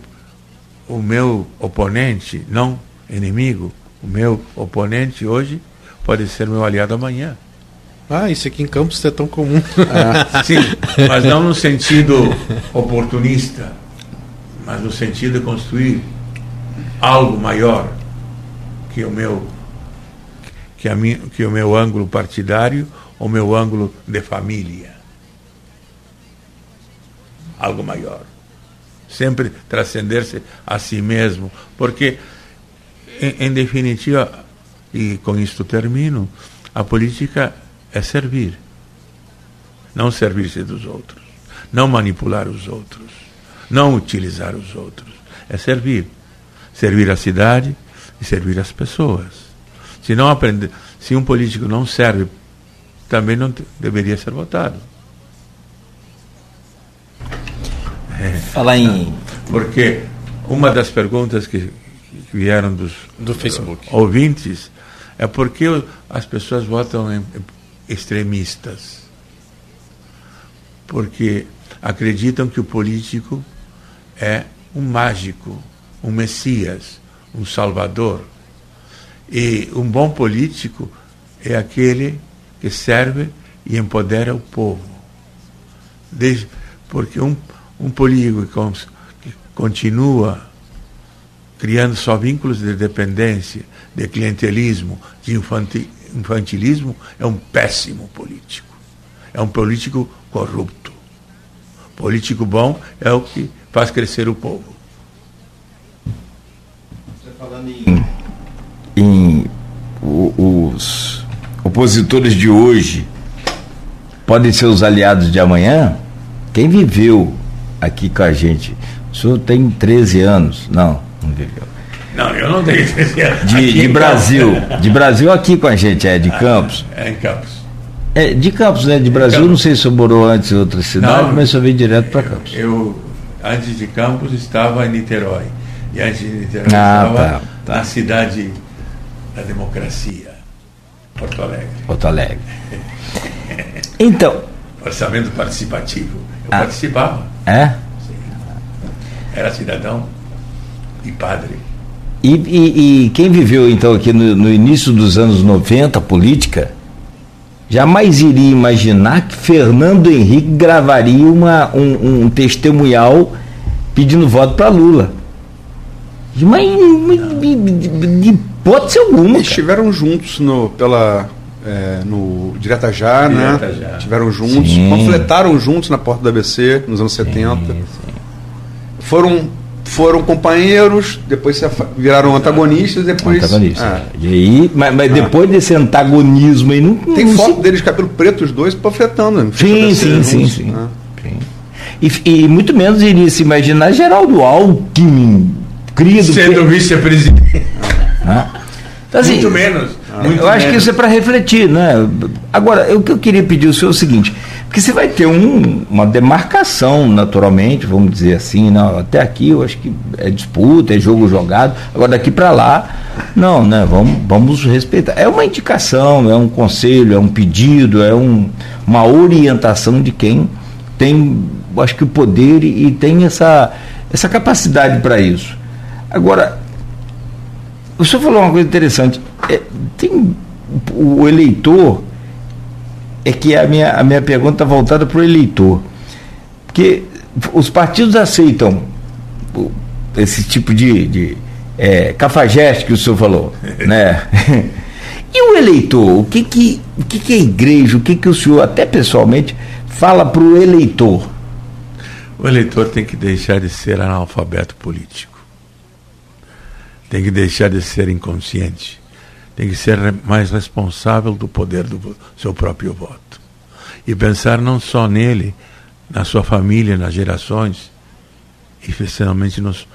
o meu oponente, não inimigo, o meu oponente hoje pode ser meu aliado amanhã. Ah, isso aqui em Campos é tão comum. Ah, sim, mas não no sentido oportunista, mas no sentido de construir algo maior que o meu que, a minha, que o meu ângulo partidário ou meu ângulo de família. Algo maior. Sempre transcender-se a si mesmo. Porque, em, em definitiva, e com isto termino, a política é servir. Não servir-se dos outros. Não manipular os outros. Não utilizar os outros. É servir. Servir a cidade e servir as pessoas. Se não aprender, se um político não serve, também não deveria ser votado. É. Falar em. Porque uma das perguntas que, vieram dos do Facebook ouvintes é por que as pessoas votam em extremistas. Porque acreditam que o político é um mágico, um messias, um salvador e um bom político é aquele que serve e empodera o povo. Desde, porque um, um político que continua criando só vínculos de dependência, de clientelismo, de infantilismo, é um péssimo político. É um político corrupto. Político bom é o que faz crescer o povo. Você falando em em os opositores de hoje podem ser os aliados de amanhã? Quem viveu aqui com a gente? O senhor tem 13 anos? Não, não viveu. Não, eu não tenho 13 anos. De, de Brasil. De Brasil aqui com a gente, é de ah, Campos. É em Campos. É, de Campos, né? De Brasil, Campos. não sei se eu morou antes em outra cidade, não, mas eu veio direto para Campos. Eu, antes de Campos, estava em Niterói. E antes de Niterói, ah, estava tá, tá. na cidade da democracia. Porto Alegre. Porto Alegre. (laughs) Então. Orçamento participativo. Eu ah, participava. É? Sim. Era cidadão e padre. E, e, e quem viveu então aqui no, no, início dos anos 90, política, jamais iria imaginar que Fernando Henrique gravaria uma, um, um testemunhal pedindo voto para Lula. Mas, de hipótese alguma. Eles estiveram juntos no, pela, é, no Direta Já, né? Direta né? Já. Estiveram juntos, sim. panfletaram juntos na porta do ABC nos anos sim, 70. Sim. Foram foram companheiros, depois viraram antagonistas, depois. Antagonistas. Ah. E aí, mas, mas ah. depois desse antagonismo aí não. Tem não foto se... deles cabelo preto, os dois panfletando. Né? Sim, sim, sim, sim, ah. sim. E, e, muito menos iria se imaginar Geraldo Alckmin, querido. Sendo vice-presidente. Né? Então, assim, muito menos. Muito eu acho que isso é para refletir. Né? Agora, o que eu queria pedir o senhor é o seguinte: Porque você vai ter um, uma demarcação, naturalmente, vamos dizer assim, não, até aqui eu acho que é disputa, é jogo jogado, agora daqui para lá, não, né? Vamos, vamos respeitar. É uma indicação, é um conselho, é um pedido, é um, uma orientação de quem tem, acho que o poder e, e tem essa, essa capacidade para isso. Agora, o senhor falou uma coisa interessante. É, tem o eleitor é que a minha, a minha pergunta está voltada para o eleitor. Porque os partidos aceitam esse tipo de, de é, cafajeste que o senhor falou. (laughs) né? E o eleitor, o que, que, o que, que a igreja, o que, que o senhor, até pessoalmente, fala para o eleitor? O eleitor tem que deixar de ser analfabeto político. Tem que deixar de ser inconsciente tem que ser mais responsável do poder do seu próprio voto. E pensar não só nele, na sua família, nas gerações, e especialmente nos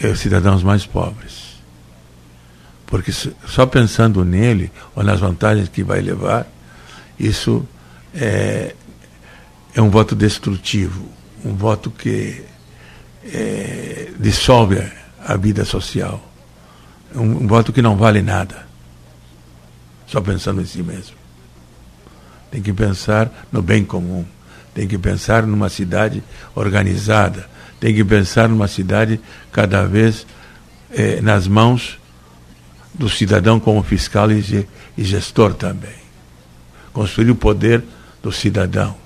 eh, cidadãos mais pobres. Porque só pensando nele, ou nas vantagens que vai levar, isso é, é um voto destrutivo, um voto que é, dissolve a vida social um, voto que não vale nada. Só pensando em si mesmo. Tem que pensar no bem comum. Tem que pensar numa cidade organizada. Tem que pensar numa cidade cada vez eh, nas mãos do cidadão como fiscal e, e gestor também. Construir o poder do cidadão.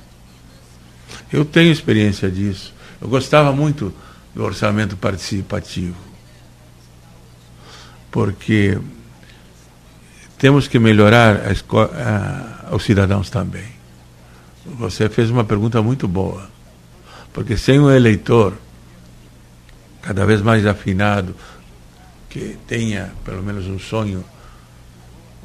Eu tenho experiência disso. Eu gostava muito do orçamento participativo porque temos que melhorar a, a, os cidadãos também. Você fez uma pergunta muito boa, porque sem um eleitor cada vez mais afinado, que tenha pelo menos um sonho,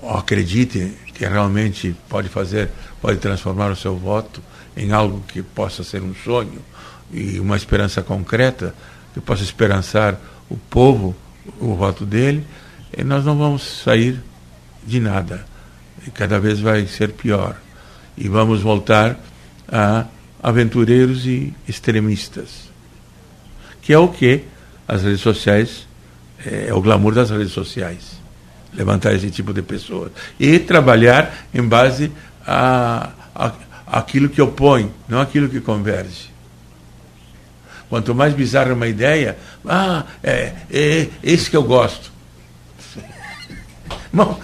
ou acredite que realmente pode fazer, pode transformar o seu voto em algo que possa ser um sonho e uma esperança concreta, que possa esperançar o povo o voto dele, e nós não vamos sair de nada. E cada vez vai ser pior. E vamos voltar a aventureiros e extremistas. Que é o que as redes sociais, é, é o glamour das redes sociais. Levantar esse tipo de pessoas. E trabalhar em base a, a aquilo que opõe, não aquilo que converge. Quanto mais bizarra uma ideia, ah, é, é esse que eu gosto. Bom,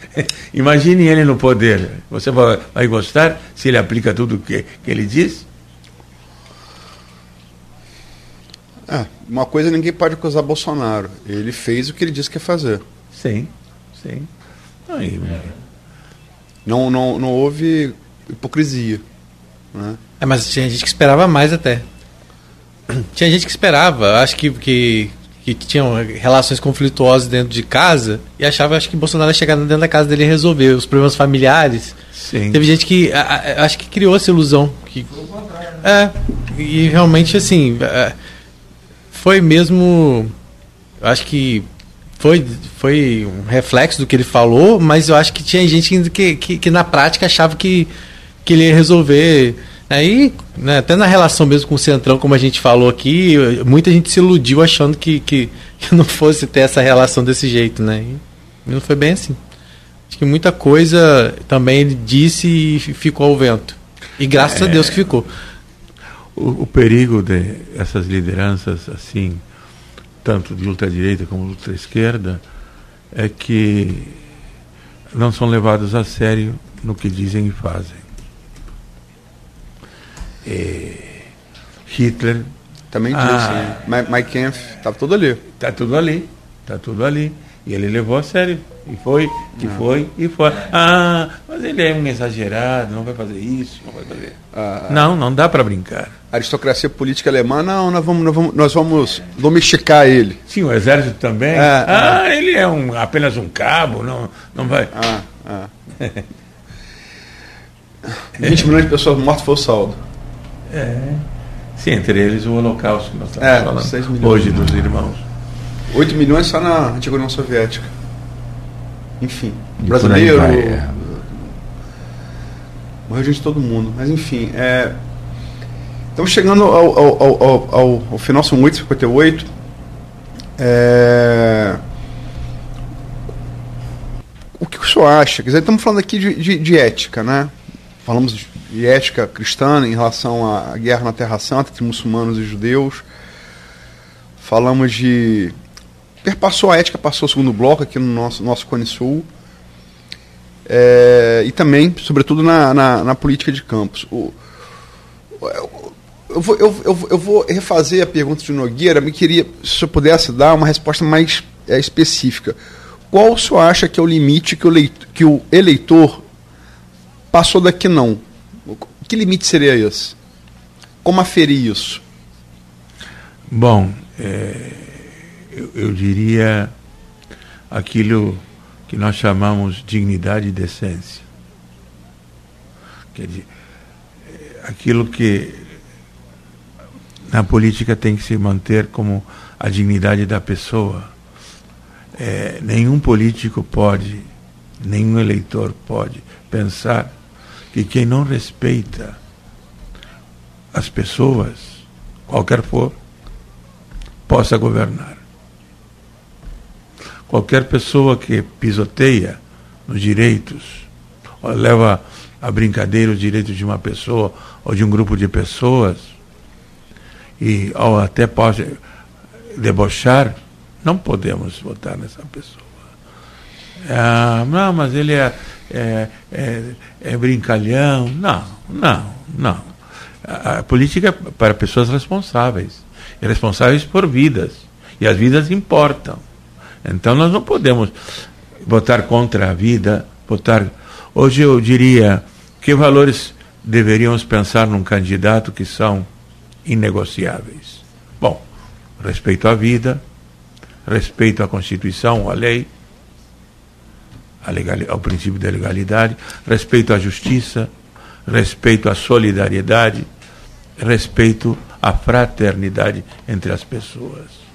(laughs) imagine ele no poder. Você vai, vai gostar se ele aplica tudo que, que ele diz? É, uma coisa ninguém pode acusar Bolsonaro. Ele fez o que ele disse que ia fazer. Sim, sim. Aí, não, não, não houve hipocrisia. Né? É, mas tinha gente que esperava mais até. Tinha gente que esperava, acho que, que, que tinham relações conflituosas dentro de casa e achava acho que Bolsonaro ia chegar dentro da casa dele e resolver os problemas familiares. Sim. Teve gente que a, a, acho que criou essa ilusão. Que, é, e realmente assim, é, foi mesmo. Acho que foi, foi um reflexo do que ele falou, mas eu acho que tinha gente que, que, que na prática achava que, que ele ia resolver Aí, né, até na relação mesmo com o Centrão, como a gente falou aqui, muita gente se iludiu achando que, que, que não fosse ter essa relação desse jeito, né? E não foi bem assim. Acho que muita coisa também ele disse e ficou ao vento. E graças é, a Deus que ficou. O, o perigo de essas lideranças, assim, tanto de ultradireita como de ultra-esquerda, é que não são levados a sério no que dizem e fazem é, Hitler. Também disse, ah, né? Mike Kempf, estava tudo ali. Está tudo ali, está tudo ali. E ele levou a sério. E foi, e ah. foi, e foi. Ah, mas ele é um exagerado, não vai fazer isso, não vai fazer. Ah, não, não dá para brincar. A aristocracia política alemã, não, nós vamos, nós vamos, nós vamos domesticar ele. Sim, o exército também. É, ah, é. ele é um, apenas um cabo, não, não vai. Ah, ah. (laughs) 20 milhões de pessoas mortas foi o saldo. É. Sim, entre eles o holocausto que nós estamos é, falando hoje dos irmãos. 8 milhões só na antiga União Soviética. Enfim, brasileiro. É. morreu gente de todo mundo. Mas enfim, é, estamos chegando ao, ao, ao, ao, ao final, são 8h58. É, o que o senhor acha? Quer dizer, estamos falando aqui de, de, de ética, né? Falamos de ética cristã em relação à guerra na Terra Santa entre muçulmanos e judeus. Falamos de. Perpassou a ética, passou o segundo bloco aqui no nosso, nosso Cone Sul. É, e também, sobretudo, na, na, na, política de campos. O, eu, eu, vou, eu, eu, eu, vou refazer a pergunta de Nogueira, me queria, se eu pudesse dar uma resposta mais é, específica. Qual o senhor acha que é o limite que o, leitor, que o eleitor passou daqui não? Que limite seria esse? Como aferir isso? Bom, é, eu, eu diria aquilo que nós chamamos dignidade e decência. Quer dizer, aquilo que na política tem que se manter como a dignidade da pessoa. É, nenhum político pode, nenhum eleitor pode pensar que quem não respeita as pessoas, qualquer for, possa governar. Qualquer pessoa que pisoteia nos direitos, leva a brincadeira os direitos de uma pessoa ou de um grupo de pessoas, e ou até pode debochar, não podemos votar nessa pessoa. Ah, não, mas ele é, é, é, é brincalhão. Não, não, não. A, a política é para pessoas responsáveis, e responsáveis por vidas. E as vidas importam. Então nós não podemos votar contra a vida, votar. Hoje eu diria que valores deveríamos pensar num candidato que são inegociáveis. Bom, respeito à vida, respeito à Constituição, à lei, ao princípio da legalidade, respeito à justiça, respeito à solidariedade, respeito à fraternidade entre as pessoas.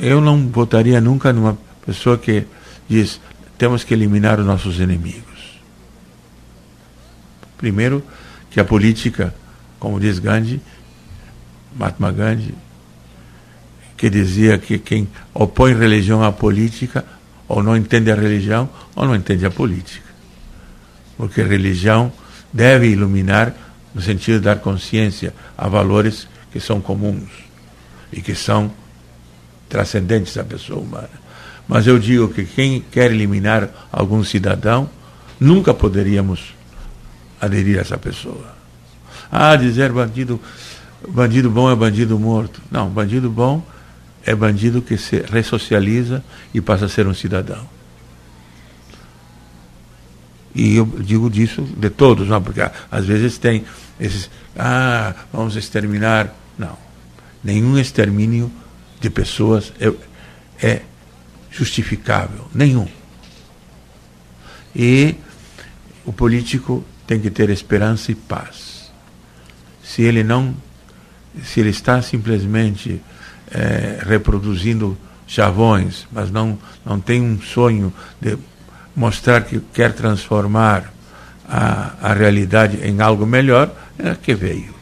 Eu não votaria nunca numa pessoa que diz temos que eliminar os nossos inimigos. Primeiro, que a política, como diz Gandhi, Mahatma Gandhi, que dizia que quem opõe religião à política ou não entende a religião ou não entende a política. Porque a religião deve iluminar no sentido de dar consciência a valores que são comuns e que são transcendentes da pessoa humana. Mas eu digo que quem quer eliminar algum cidadão, nunca poderíamos aderir a essa pessoa. Ah, dizer bandido, bandido bom é bandido morto. Não, bandido bom é bandido que se ressocializa e passa a ser um cidadão. E eu digo disso de todos, não, porque às vezes tem esses, ah, vamos exterminar. Não. Nenhum extermínio de pessoas é, é justificável, nenhum. E o político tem que ter esperança e paz. Se ele não, se ele está simplesmente é, reproduzindo chavões, mas não, não tem um sonho de mostrar que quer transformar a, a realidade em algo melhor, é que veio.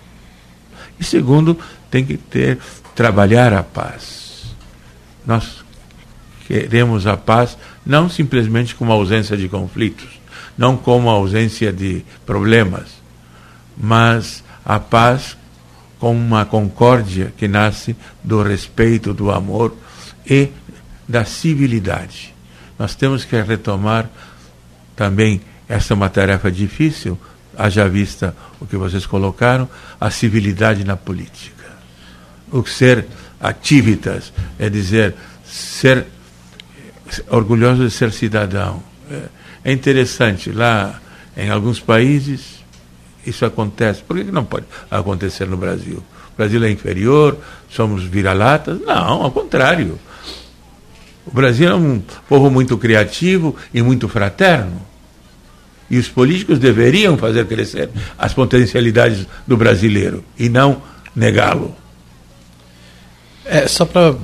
E segundo, tem que ter trabalhar a paz. Nós queremos a paz não simplesmente como ausência de conflitos, não como ausência de problemas, mas a paz com uma concórdia que nasce do respeito, do amor e da civilidade. Nós temos que retomar também, essa é uma tarefa difícil, haja vista o que vocês colocaram, a civilidade na política o ser activitas, é dizer, ser orgulhoso de ser cidadão. É interessante, lá em alguns países isso acontece. Por que não pode acontecer no Brasil? O Brasil é inferior, somos vira-latas? Não, ao contrário. O Brasil é um povo muito criativo e muito fraterno. E os políticos deveriam fazer crescer as potencialidades do brasileiro e não negá-lo. É, só para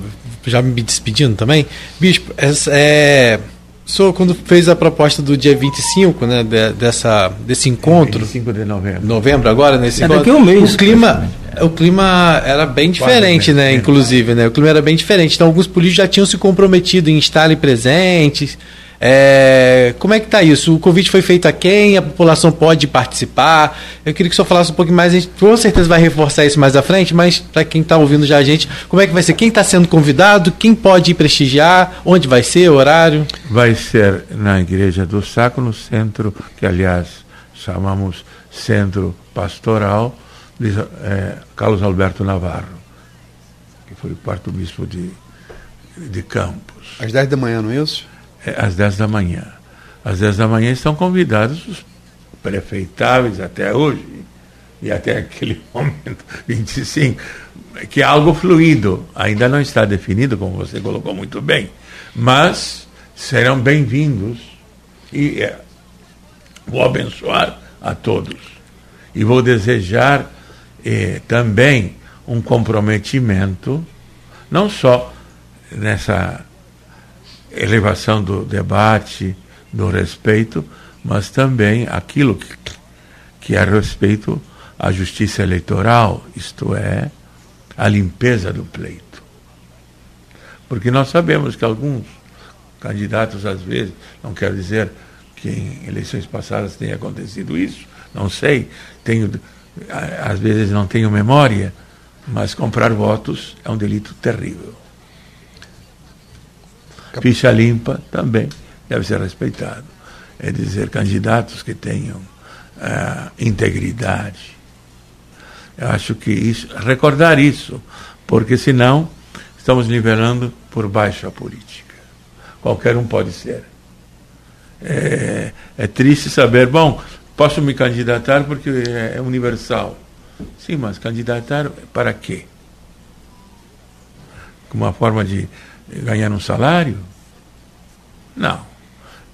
já me despedindo também, Bispo, é, é, senhor, quando fez a proposta do dia 25, né, de, dessa, desse encontro. 25 de novembro. Novembro agora, nesse É encontro, daqui a um mês, O clima, o clima era bem diferente, né? Inclusive, né? O clima era bem diferente. Então, alguns políticos já tinham se comprometido em estarem presentes. É, como é que está isso? O convite foi feito a quem? A população pode participar? Eu queria que o senhor falasse um pouquinho mais. A gente com certeza vai reforçar isso mais à frente, mas para quem está ouvindo já a gente, como é que vai ser? Quem está sendo convidado? Quem pode ir prestigiar? Onde vai ser? Horário? Vai ser na Igreja do Saco, no centro, que aliás chamamos Centro Pastoral, de eh, Carlos Alberto Navarro, que foi o quarto bispo de, de Campos. Às 10 da manhã, não é isso? É, às 10 da manhã. Às 10 da manhã estão convidados os prefeitáveis até hoje, e até aquele (laughs) momento, 25, que é algo fluido. Ainda não está definido, como você colocou muito bem, mas serão bem-vindos e é, vou abençoar a todos. E vou desejar eh, também um comprometimento, não só nessa elevação do debate, do respeito, mas também aquilo que, que é respeito à justiça eleitoral, isto é, a limpeza do pleito. Porque nós sabemos que alguns candidatos, às vezes, não quero dizer que em eleições passadas tenha acontecido isso, não sei, tenho, às vezes não tenho memória, mas comprar votos é um delito terrível. Ficha limpa também deve ser respeitado. É dizer, candidatos que tenham ah, integridade. Eu acho que isso, recordar isso, porque senão estamos nivelando por baixo a política. Qualquer um pode ser. É, é triste saber, bom, posso me candidatar porque é, é universal. Sim, mas candidatar para quê? Uma forma de ganhar um salário? Não.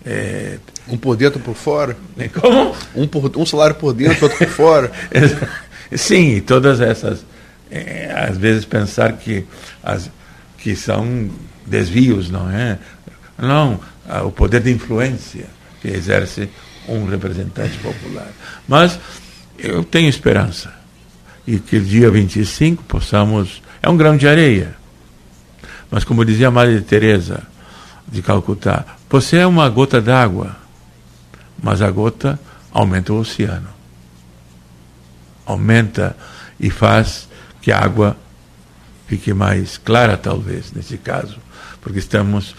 É, Um por dentro, por fora. como? Um, por, um salário por dentro, outro por fora. (laughs) Sim, e todas essas. é, às vezes pensar que, as, que são desvios, não é? Não, o poder de influência que exerce um representante popular. Mas eu tenho esperança. E que dia 25 possamos. É um grão de areia. Mas como dizia Maria Teresa de Calcutá, você é uma gota d'água, mas a gota aumenta o oceano aumenta e faz que a água fique mais clara, talvez, nesse caso, porque estamos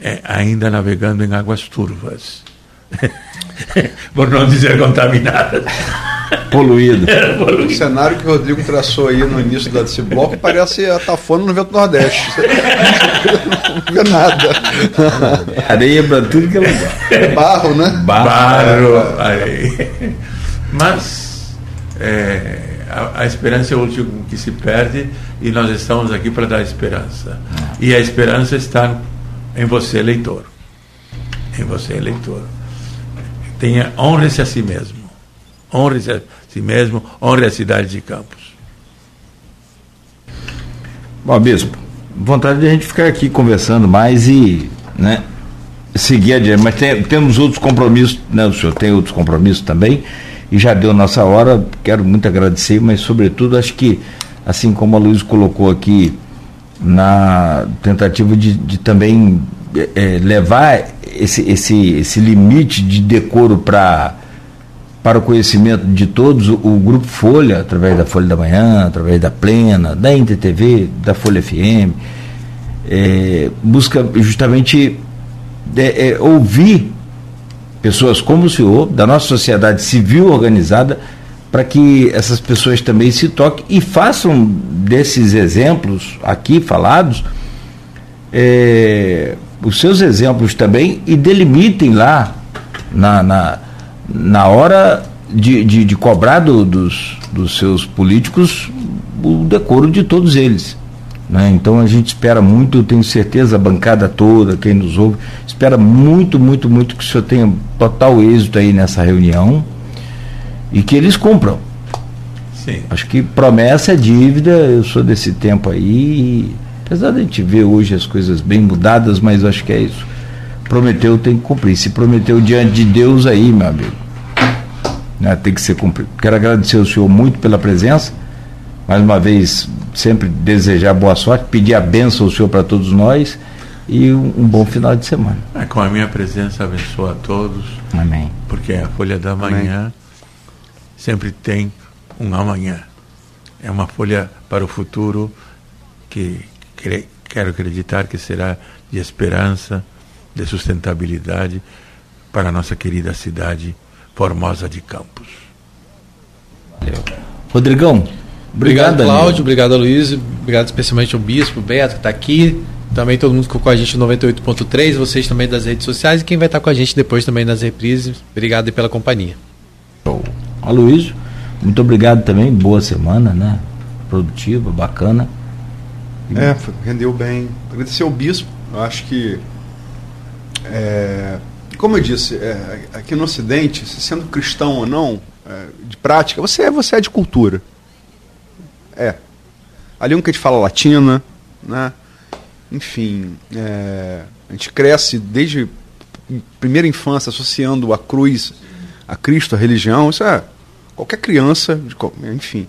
é, ainda navegando em águas turvas. (laughs) Por não dizer contaminadas. Poluído. O cenário que o Rodrigo traçou aí no início desse bloco parece a tafona no vento nordeste. Não vê nada. Areia pra tudo que é lugar. É barro, né? Barro. aí. Mas é, a, a esperança é o último que se perde e nós estamos aqui para dar esperança. E a esperança está em você, eleitor. Em você, eleitor. Tenha, honre-se a si mesmo. Honre-se a si mesmo, honre a cidade de Campos. Bom, Bispo, vontade de a gente ficar aqui conversando mais e né, seguir adiante. Mas tem- temos outros compromissos, né? O senhor tem outros compromissos também, e já deu nossa hora. Quero muito agradecer, mas, sobretudo, acho que, assim como a Luiz colocou aqui, na tentativa de, de também eh, eh, levar esse, esse, esse limite de decoro para para o conhecimento de todos, o, o Grupo Folha, através da Folha da Manhã, através da Plena, da NTTV, da Folha FM, eh, busca justamente eh, eh, ouvir pessoas como o senhor, da nossa sociedade civil organizada, para que essas pessoas também se toquem e façam desses exemplos aqui falados eh, os seus exemplos também e delimitem lá na, na, na hora de, de, de cobrar do- dos, dos seus políticos o decoro de todos eles. né? Então a gente espera muito, eu tenho certeza, a bancada toda, quem nos ouve, espera muito, muito, muito que o senhor tenha total êxito aí nessa reunião e que eles cumpram. Sim. Acho que promessa é dívida, eu sou desse tempo aí, e, apesar de a gente ver hoje as coisas bem mudadas, mas acho que é isso. Prometeu tem que cumprir. Se prometeu diante de Deus aí, meu amigo, né, tem que ser cumprido. Quero agradecer ao senhor muito pela presença. Mais uma vez, sempre desejar boa sorte, pedir a bênção ao senhor para todos nós e um, um, bom final de semana. É, com a minha presença, abençoa a todos. Amém. Porque a Folha da Manhã Amém. sempre tem um amanhã. É uma folha para o futuro que quero acreditar que será de esperança, de sustentabilidade para a nossa querida cidade Formosa de Campos. Valeu. Rodrigão, obrigado, obrigado Cláudio, obrigado Luiz, obrigado especialmente ao Bispo, Beto que está aqui, também todo mundo que ficou com a gente no 98.3, vocês também das redes sociais e quem vai estar com a gente depois também nas reprises. Obrigado pela companhia. Show. Aloysio, muito obrigado também, boa semana, né? Produtiva, bacana. É, rendeu bem. Agradecer ao bispo, eu acho que. É, como eu disse, é, aqui no Ocidente, sendo cristão ou não, é, de prática, você é, você é de cultura. É. Ali um que a gente fala latina, né? Enfim, é, a gente cresce desde primeira infância associando a cruz a Cristo, a religião, isso é qualquer criança, enfim.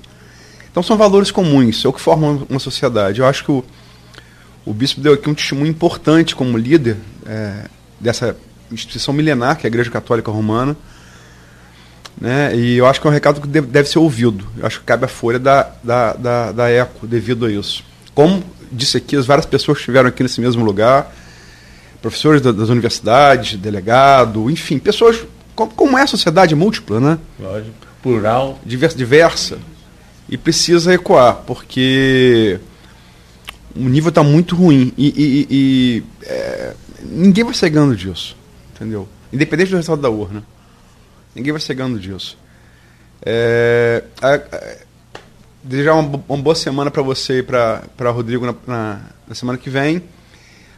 Então são valores comuns, é o que forma uma sociedade. Eu acho que o, o bispo deu aqui um testemunho importante como líder é, dessa instituição milenar, que é a Igreja Católica Romana. Né? E eu acho que é um recado que deve, ser ouvido. Eu acho que cabe a folha da, da, da, da eco devido a isso. Como disse aqui, as várias pessoas que estiveram aqui nesse mesmo lugar, professores da, das universidades, delegado, enfim, pessoas como, como é a sociedade múltipla, né? Lógico, plural. Diversa, diversa e precisa ecoar, porque o nível está muito ruim e, e, e é, ninguém vai ser ganhando disso, entendeu? Independente do resultado da urna, ninguém vai ser ganhando disso. É, a, a, desejar uma, uma, boa semana para você e para Rodrigo na, na, na, semana que vem.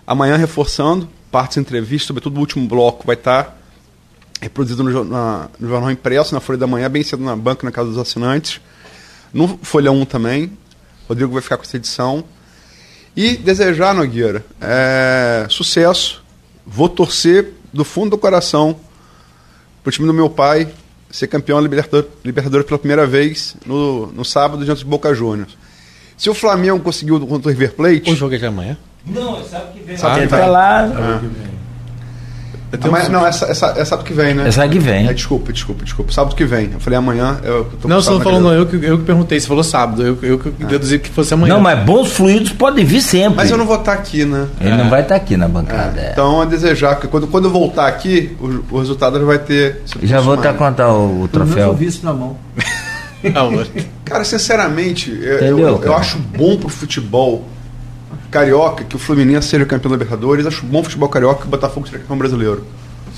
Amanhã, reforçando, partes entrevistas, sobretudo o último bloco, vai estar tá reproduzido no, na, no jornal impresso, na Folha da Manhã, bem cedo na banca, na casa dos assinantes. No Folha 1 também. Rodrigo vai ficar com essa edição. E desejar, Nogueira, é, sucesso. Vou torcer do fundo do coração para o time do meu pai ser campeão Libertador, Libertador pela primeira vez no, no sábado diante do Boca Juniors. Se o Flamengo conseguiu contra o River Plate. O jogo é de amanhã? Não, sabe que vem. Sabe que lá. Ah. Mas, não, essa, essa, é sábado que vem, né? É sábado que vem. É, desculpa, desculpa, desculpa. Sábado que vem. Eu falei amanhã. Eu não, você não falou, não. Eu que, eu que perguntei. Você falou sábado. Eu, eu que ah. deduzi que fosse amanhã. Não, mas bons fluidos podem vir sempre. Mas eu não vou estar aqui, né? Ele é. não vai estar aqui na bancada. É. É. Então, a desejar, que quando, quando eu voltar aqui, o, o resultado já vai ter. Já vou estar contar o, o troféu. Eu isso na mão. (laughs) Cara, sinceramente, eu, eu, eu acho bom pro futebol carioca que o Fluminense seja campeão da Libertadores. Acho bom futebol carioca que o Botafogo seja campeão brasileiro.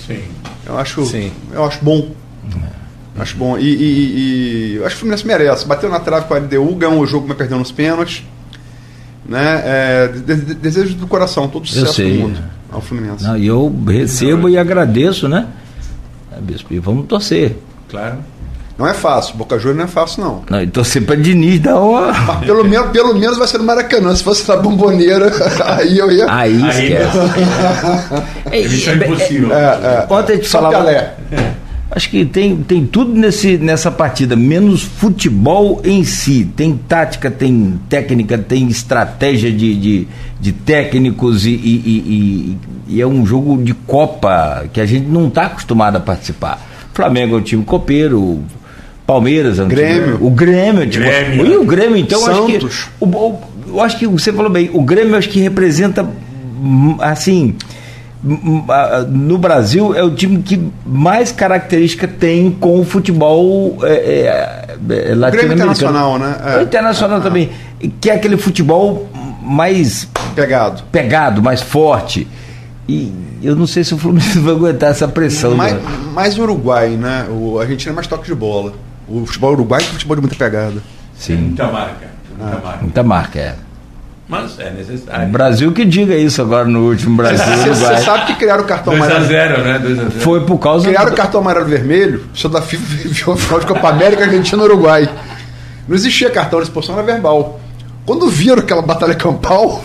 Sim. Eu acho, Sim. Eu acho bom. É. Acho bom. E, e, e, e, acho que o Fluminense merece. Bateu na trave com a LDU, ganhou o jogo, mas perdeu nos pênaltis. Né? É, de, de, desejo do coração, todo sucesso do mundo ao Fluminense. Não, e eu recebo e agradeço, né? É, bispo, e vamos torcer. Claro. Não é fácil, Boca Juniors não é fácil, não. Não, e torcer pra Diniz da hora. Mas pelo menos, pelo menos vai ser no Maracanã. Se fosse na bomboneira, (laughs) aí eu ia. Aí esquece. (laughs) é, Isso é impossível. É, é, Ontem a gente falava. Acho que tem, tem tudo nesse, nessa partida, menos futebol em si. Tem tática, tem técnica, tem estratégia de, de, de técnicos e, e, e, e, é um jogo de Copa que a gente não está acostumado a participar. Flamengo é um time copeiro, Palmeiras, Grêmio. o Grêmio, tipo, Grêmio. E o Grêmio, então, Santos. acho que. O, o, eu acho que você falou bem, o Grêmio acho que representa hum, assim. Hum, hum, no Brasil é o time que mais característica tem com o futebol é, é, é, latino-americano. internacional, né? É. O internacional ah, também. Que é aquele futebol mais. Pegado. Pegado, mais forte. E eu não sei se o Fluminense (laughs) vai aguentar essa pressão. Mais, né? mais o Uruguai, né? O, a Argentina é mais toque de bola. O futebol uruguai é futebol de muita pegada. Sim. muita marca. Muita, ah. marca. muita marca, é. Mas é necessário. O Brasil que diga isso agora no último Brasil. Você sabe que criaram o cartão 2 amarelo. 2x0, né? 2 a 0. Foi por causa Criaram do... o cartão amarelo vermelho, o senhor da FIFA (laughs) viu o final de Copa América, Argentina e Uruguai. Não existia cartão, eles posição era verbal. Quando viram aquela batalha campal,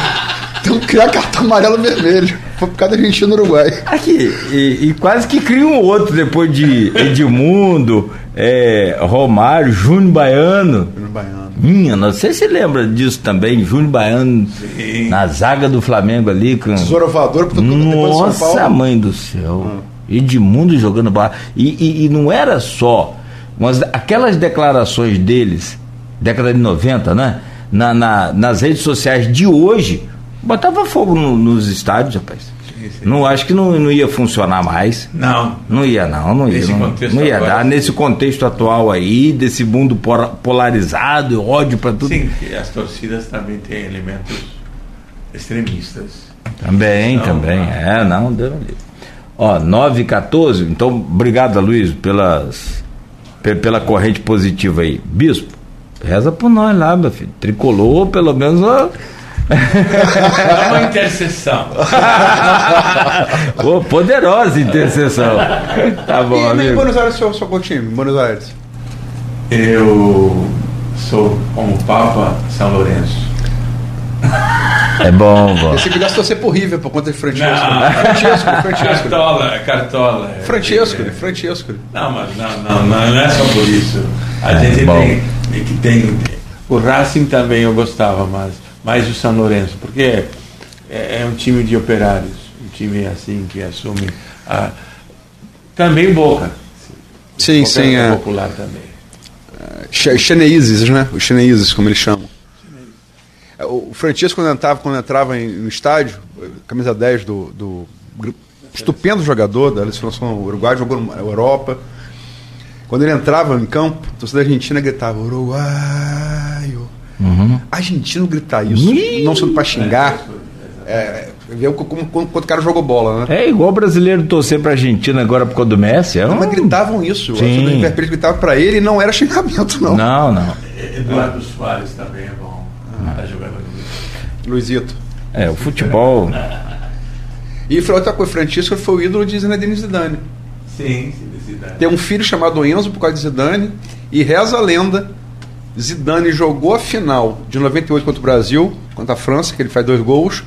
(laughs) Então criar cartão amarelo vermelho. Foi por causa da Argentina e Uruguai. Aqui, e, e, quase que cria um outro depois de Edmundo, é, Romário, Júnior Baiano. Júnior Baiano. Minha, não sei se você lembra disso também, Júnior Baiano Sim. na zaga do Flamengo ali. Com... Tesouro voador, Nossa, mãe do céu. Hum. Edmundo jogando bola. E, e, e, não era só. Mas aquelas declarações deles, década de 90, né? Na, na, nas redes sociais de hoje, botava fogo no, nos estádios, rapaz. Sim, sim. Não acho que não, não ia funcionar mais. Não. Não ia, não. Não ia, não, não ia agora, dar. Nesse contexto atual aí, desse mundo polarizado, ódio para tudo. Sim, as torcidas também têm elementos extremistas. Também, também. É, não, deu ali. Ó, 9 e 14, então obrigado, Luiz, pelas, pela corrente positiva aí. Bispo, reza por nós lá, meu filho. Tricolor, pelo menos. Ó. É uma intercessão. oh, poderosa intercessão. Tá bom, e, amigo. Em Buenos Aires, seu, seu time, Buenos Aires? Eu sou como Papa São Lourenço. É bom, bom. Esse que torcer por River por conta de Francesco. Não. Francesco, Francesco. Cartola, Cartola. Francesco, é, Francesco. Não, mas não, não, não, é só por isso. A é, gente tem, que tem. O Racing também eu gostava, mas mais o São Lourenço, porque é, é um time de operários, um time assim que assume a, também Boca. Sim, sim, é popular também. Uh, Cheneízes, né? Os Cheneízes, como eles chamam. O Francisco, quando entrava, quando entrava no estádio, camisa 10 do, do estupendo jogador da seleção Uruguai, jogou na Europa. Quando ele entrava em campo, a torcida argentina gritava Uruguaio. Uhum. Argentino gritar isso, Ih, não sendo para xingar. É, ver como, como, quando o cara jogou bola, né? É igual o brasileiro torcer pra Argentina agora por causa do Messi. É um... Mas gritavam isso. Sim. O gritava pra ele e não era xingamento, não. Não, não. Eduardo Soares também é bom. Ah. Tá jogando Luizito. É, o futebol. e outra coisa, Francisco foi o ídolo de Zinedine Zidane. Sim, Zidane. Tem um filho chamado Enzo por causa de Zidane. E reza a lenda, Zidane jogou a final de 98 contra o Brasil, contra a França, que ele faz dois gols,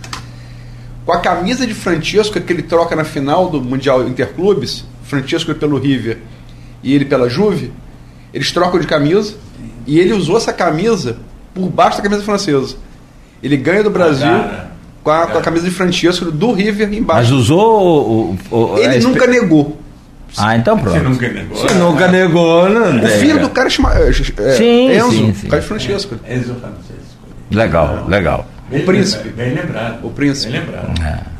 com a camisa de Francisco que ele troca na final do Mundial Interclubes, Francisco pelo River e ele pela Juve, eles trocam de camisa e ele usou essa camisa por baixo da camisa francesa. Ele ganha do Brasil com, a, com a camisa de Francisco do River embaixo. Mas usou o. o ele nunca negou. Ah, então pronto. Você nunca negou. Você nunca negou, não O filho do cara chama. É, sim, Enzo, sim, sim. Caio Francisco. Enzo Francisco. Legal, legal. O príncipe. Bem lembrado. O príncipe. Bem lembrado. É.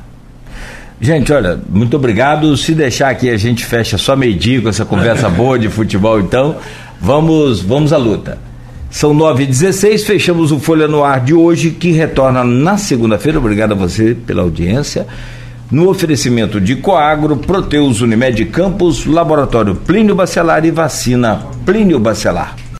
Gente, olha, muito obrigado. Se deixar aqui, a gente fecha só meio-dia com essa conversa (laughs) boa de futebol, então. Vamos, vamos à luta. São 9 e 16 fechamos o Folha no Ar de hoje, que retorna na segunda-feira. Obrigado a você pela audiência. No oferecimento de Coagro, Proteus Unimed Campos, Laboratório Plínio Bacelar e Vacina Plínio Bacelar.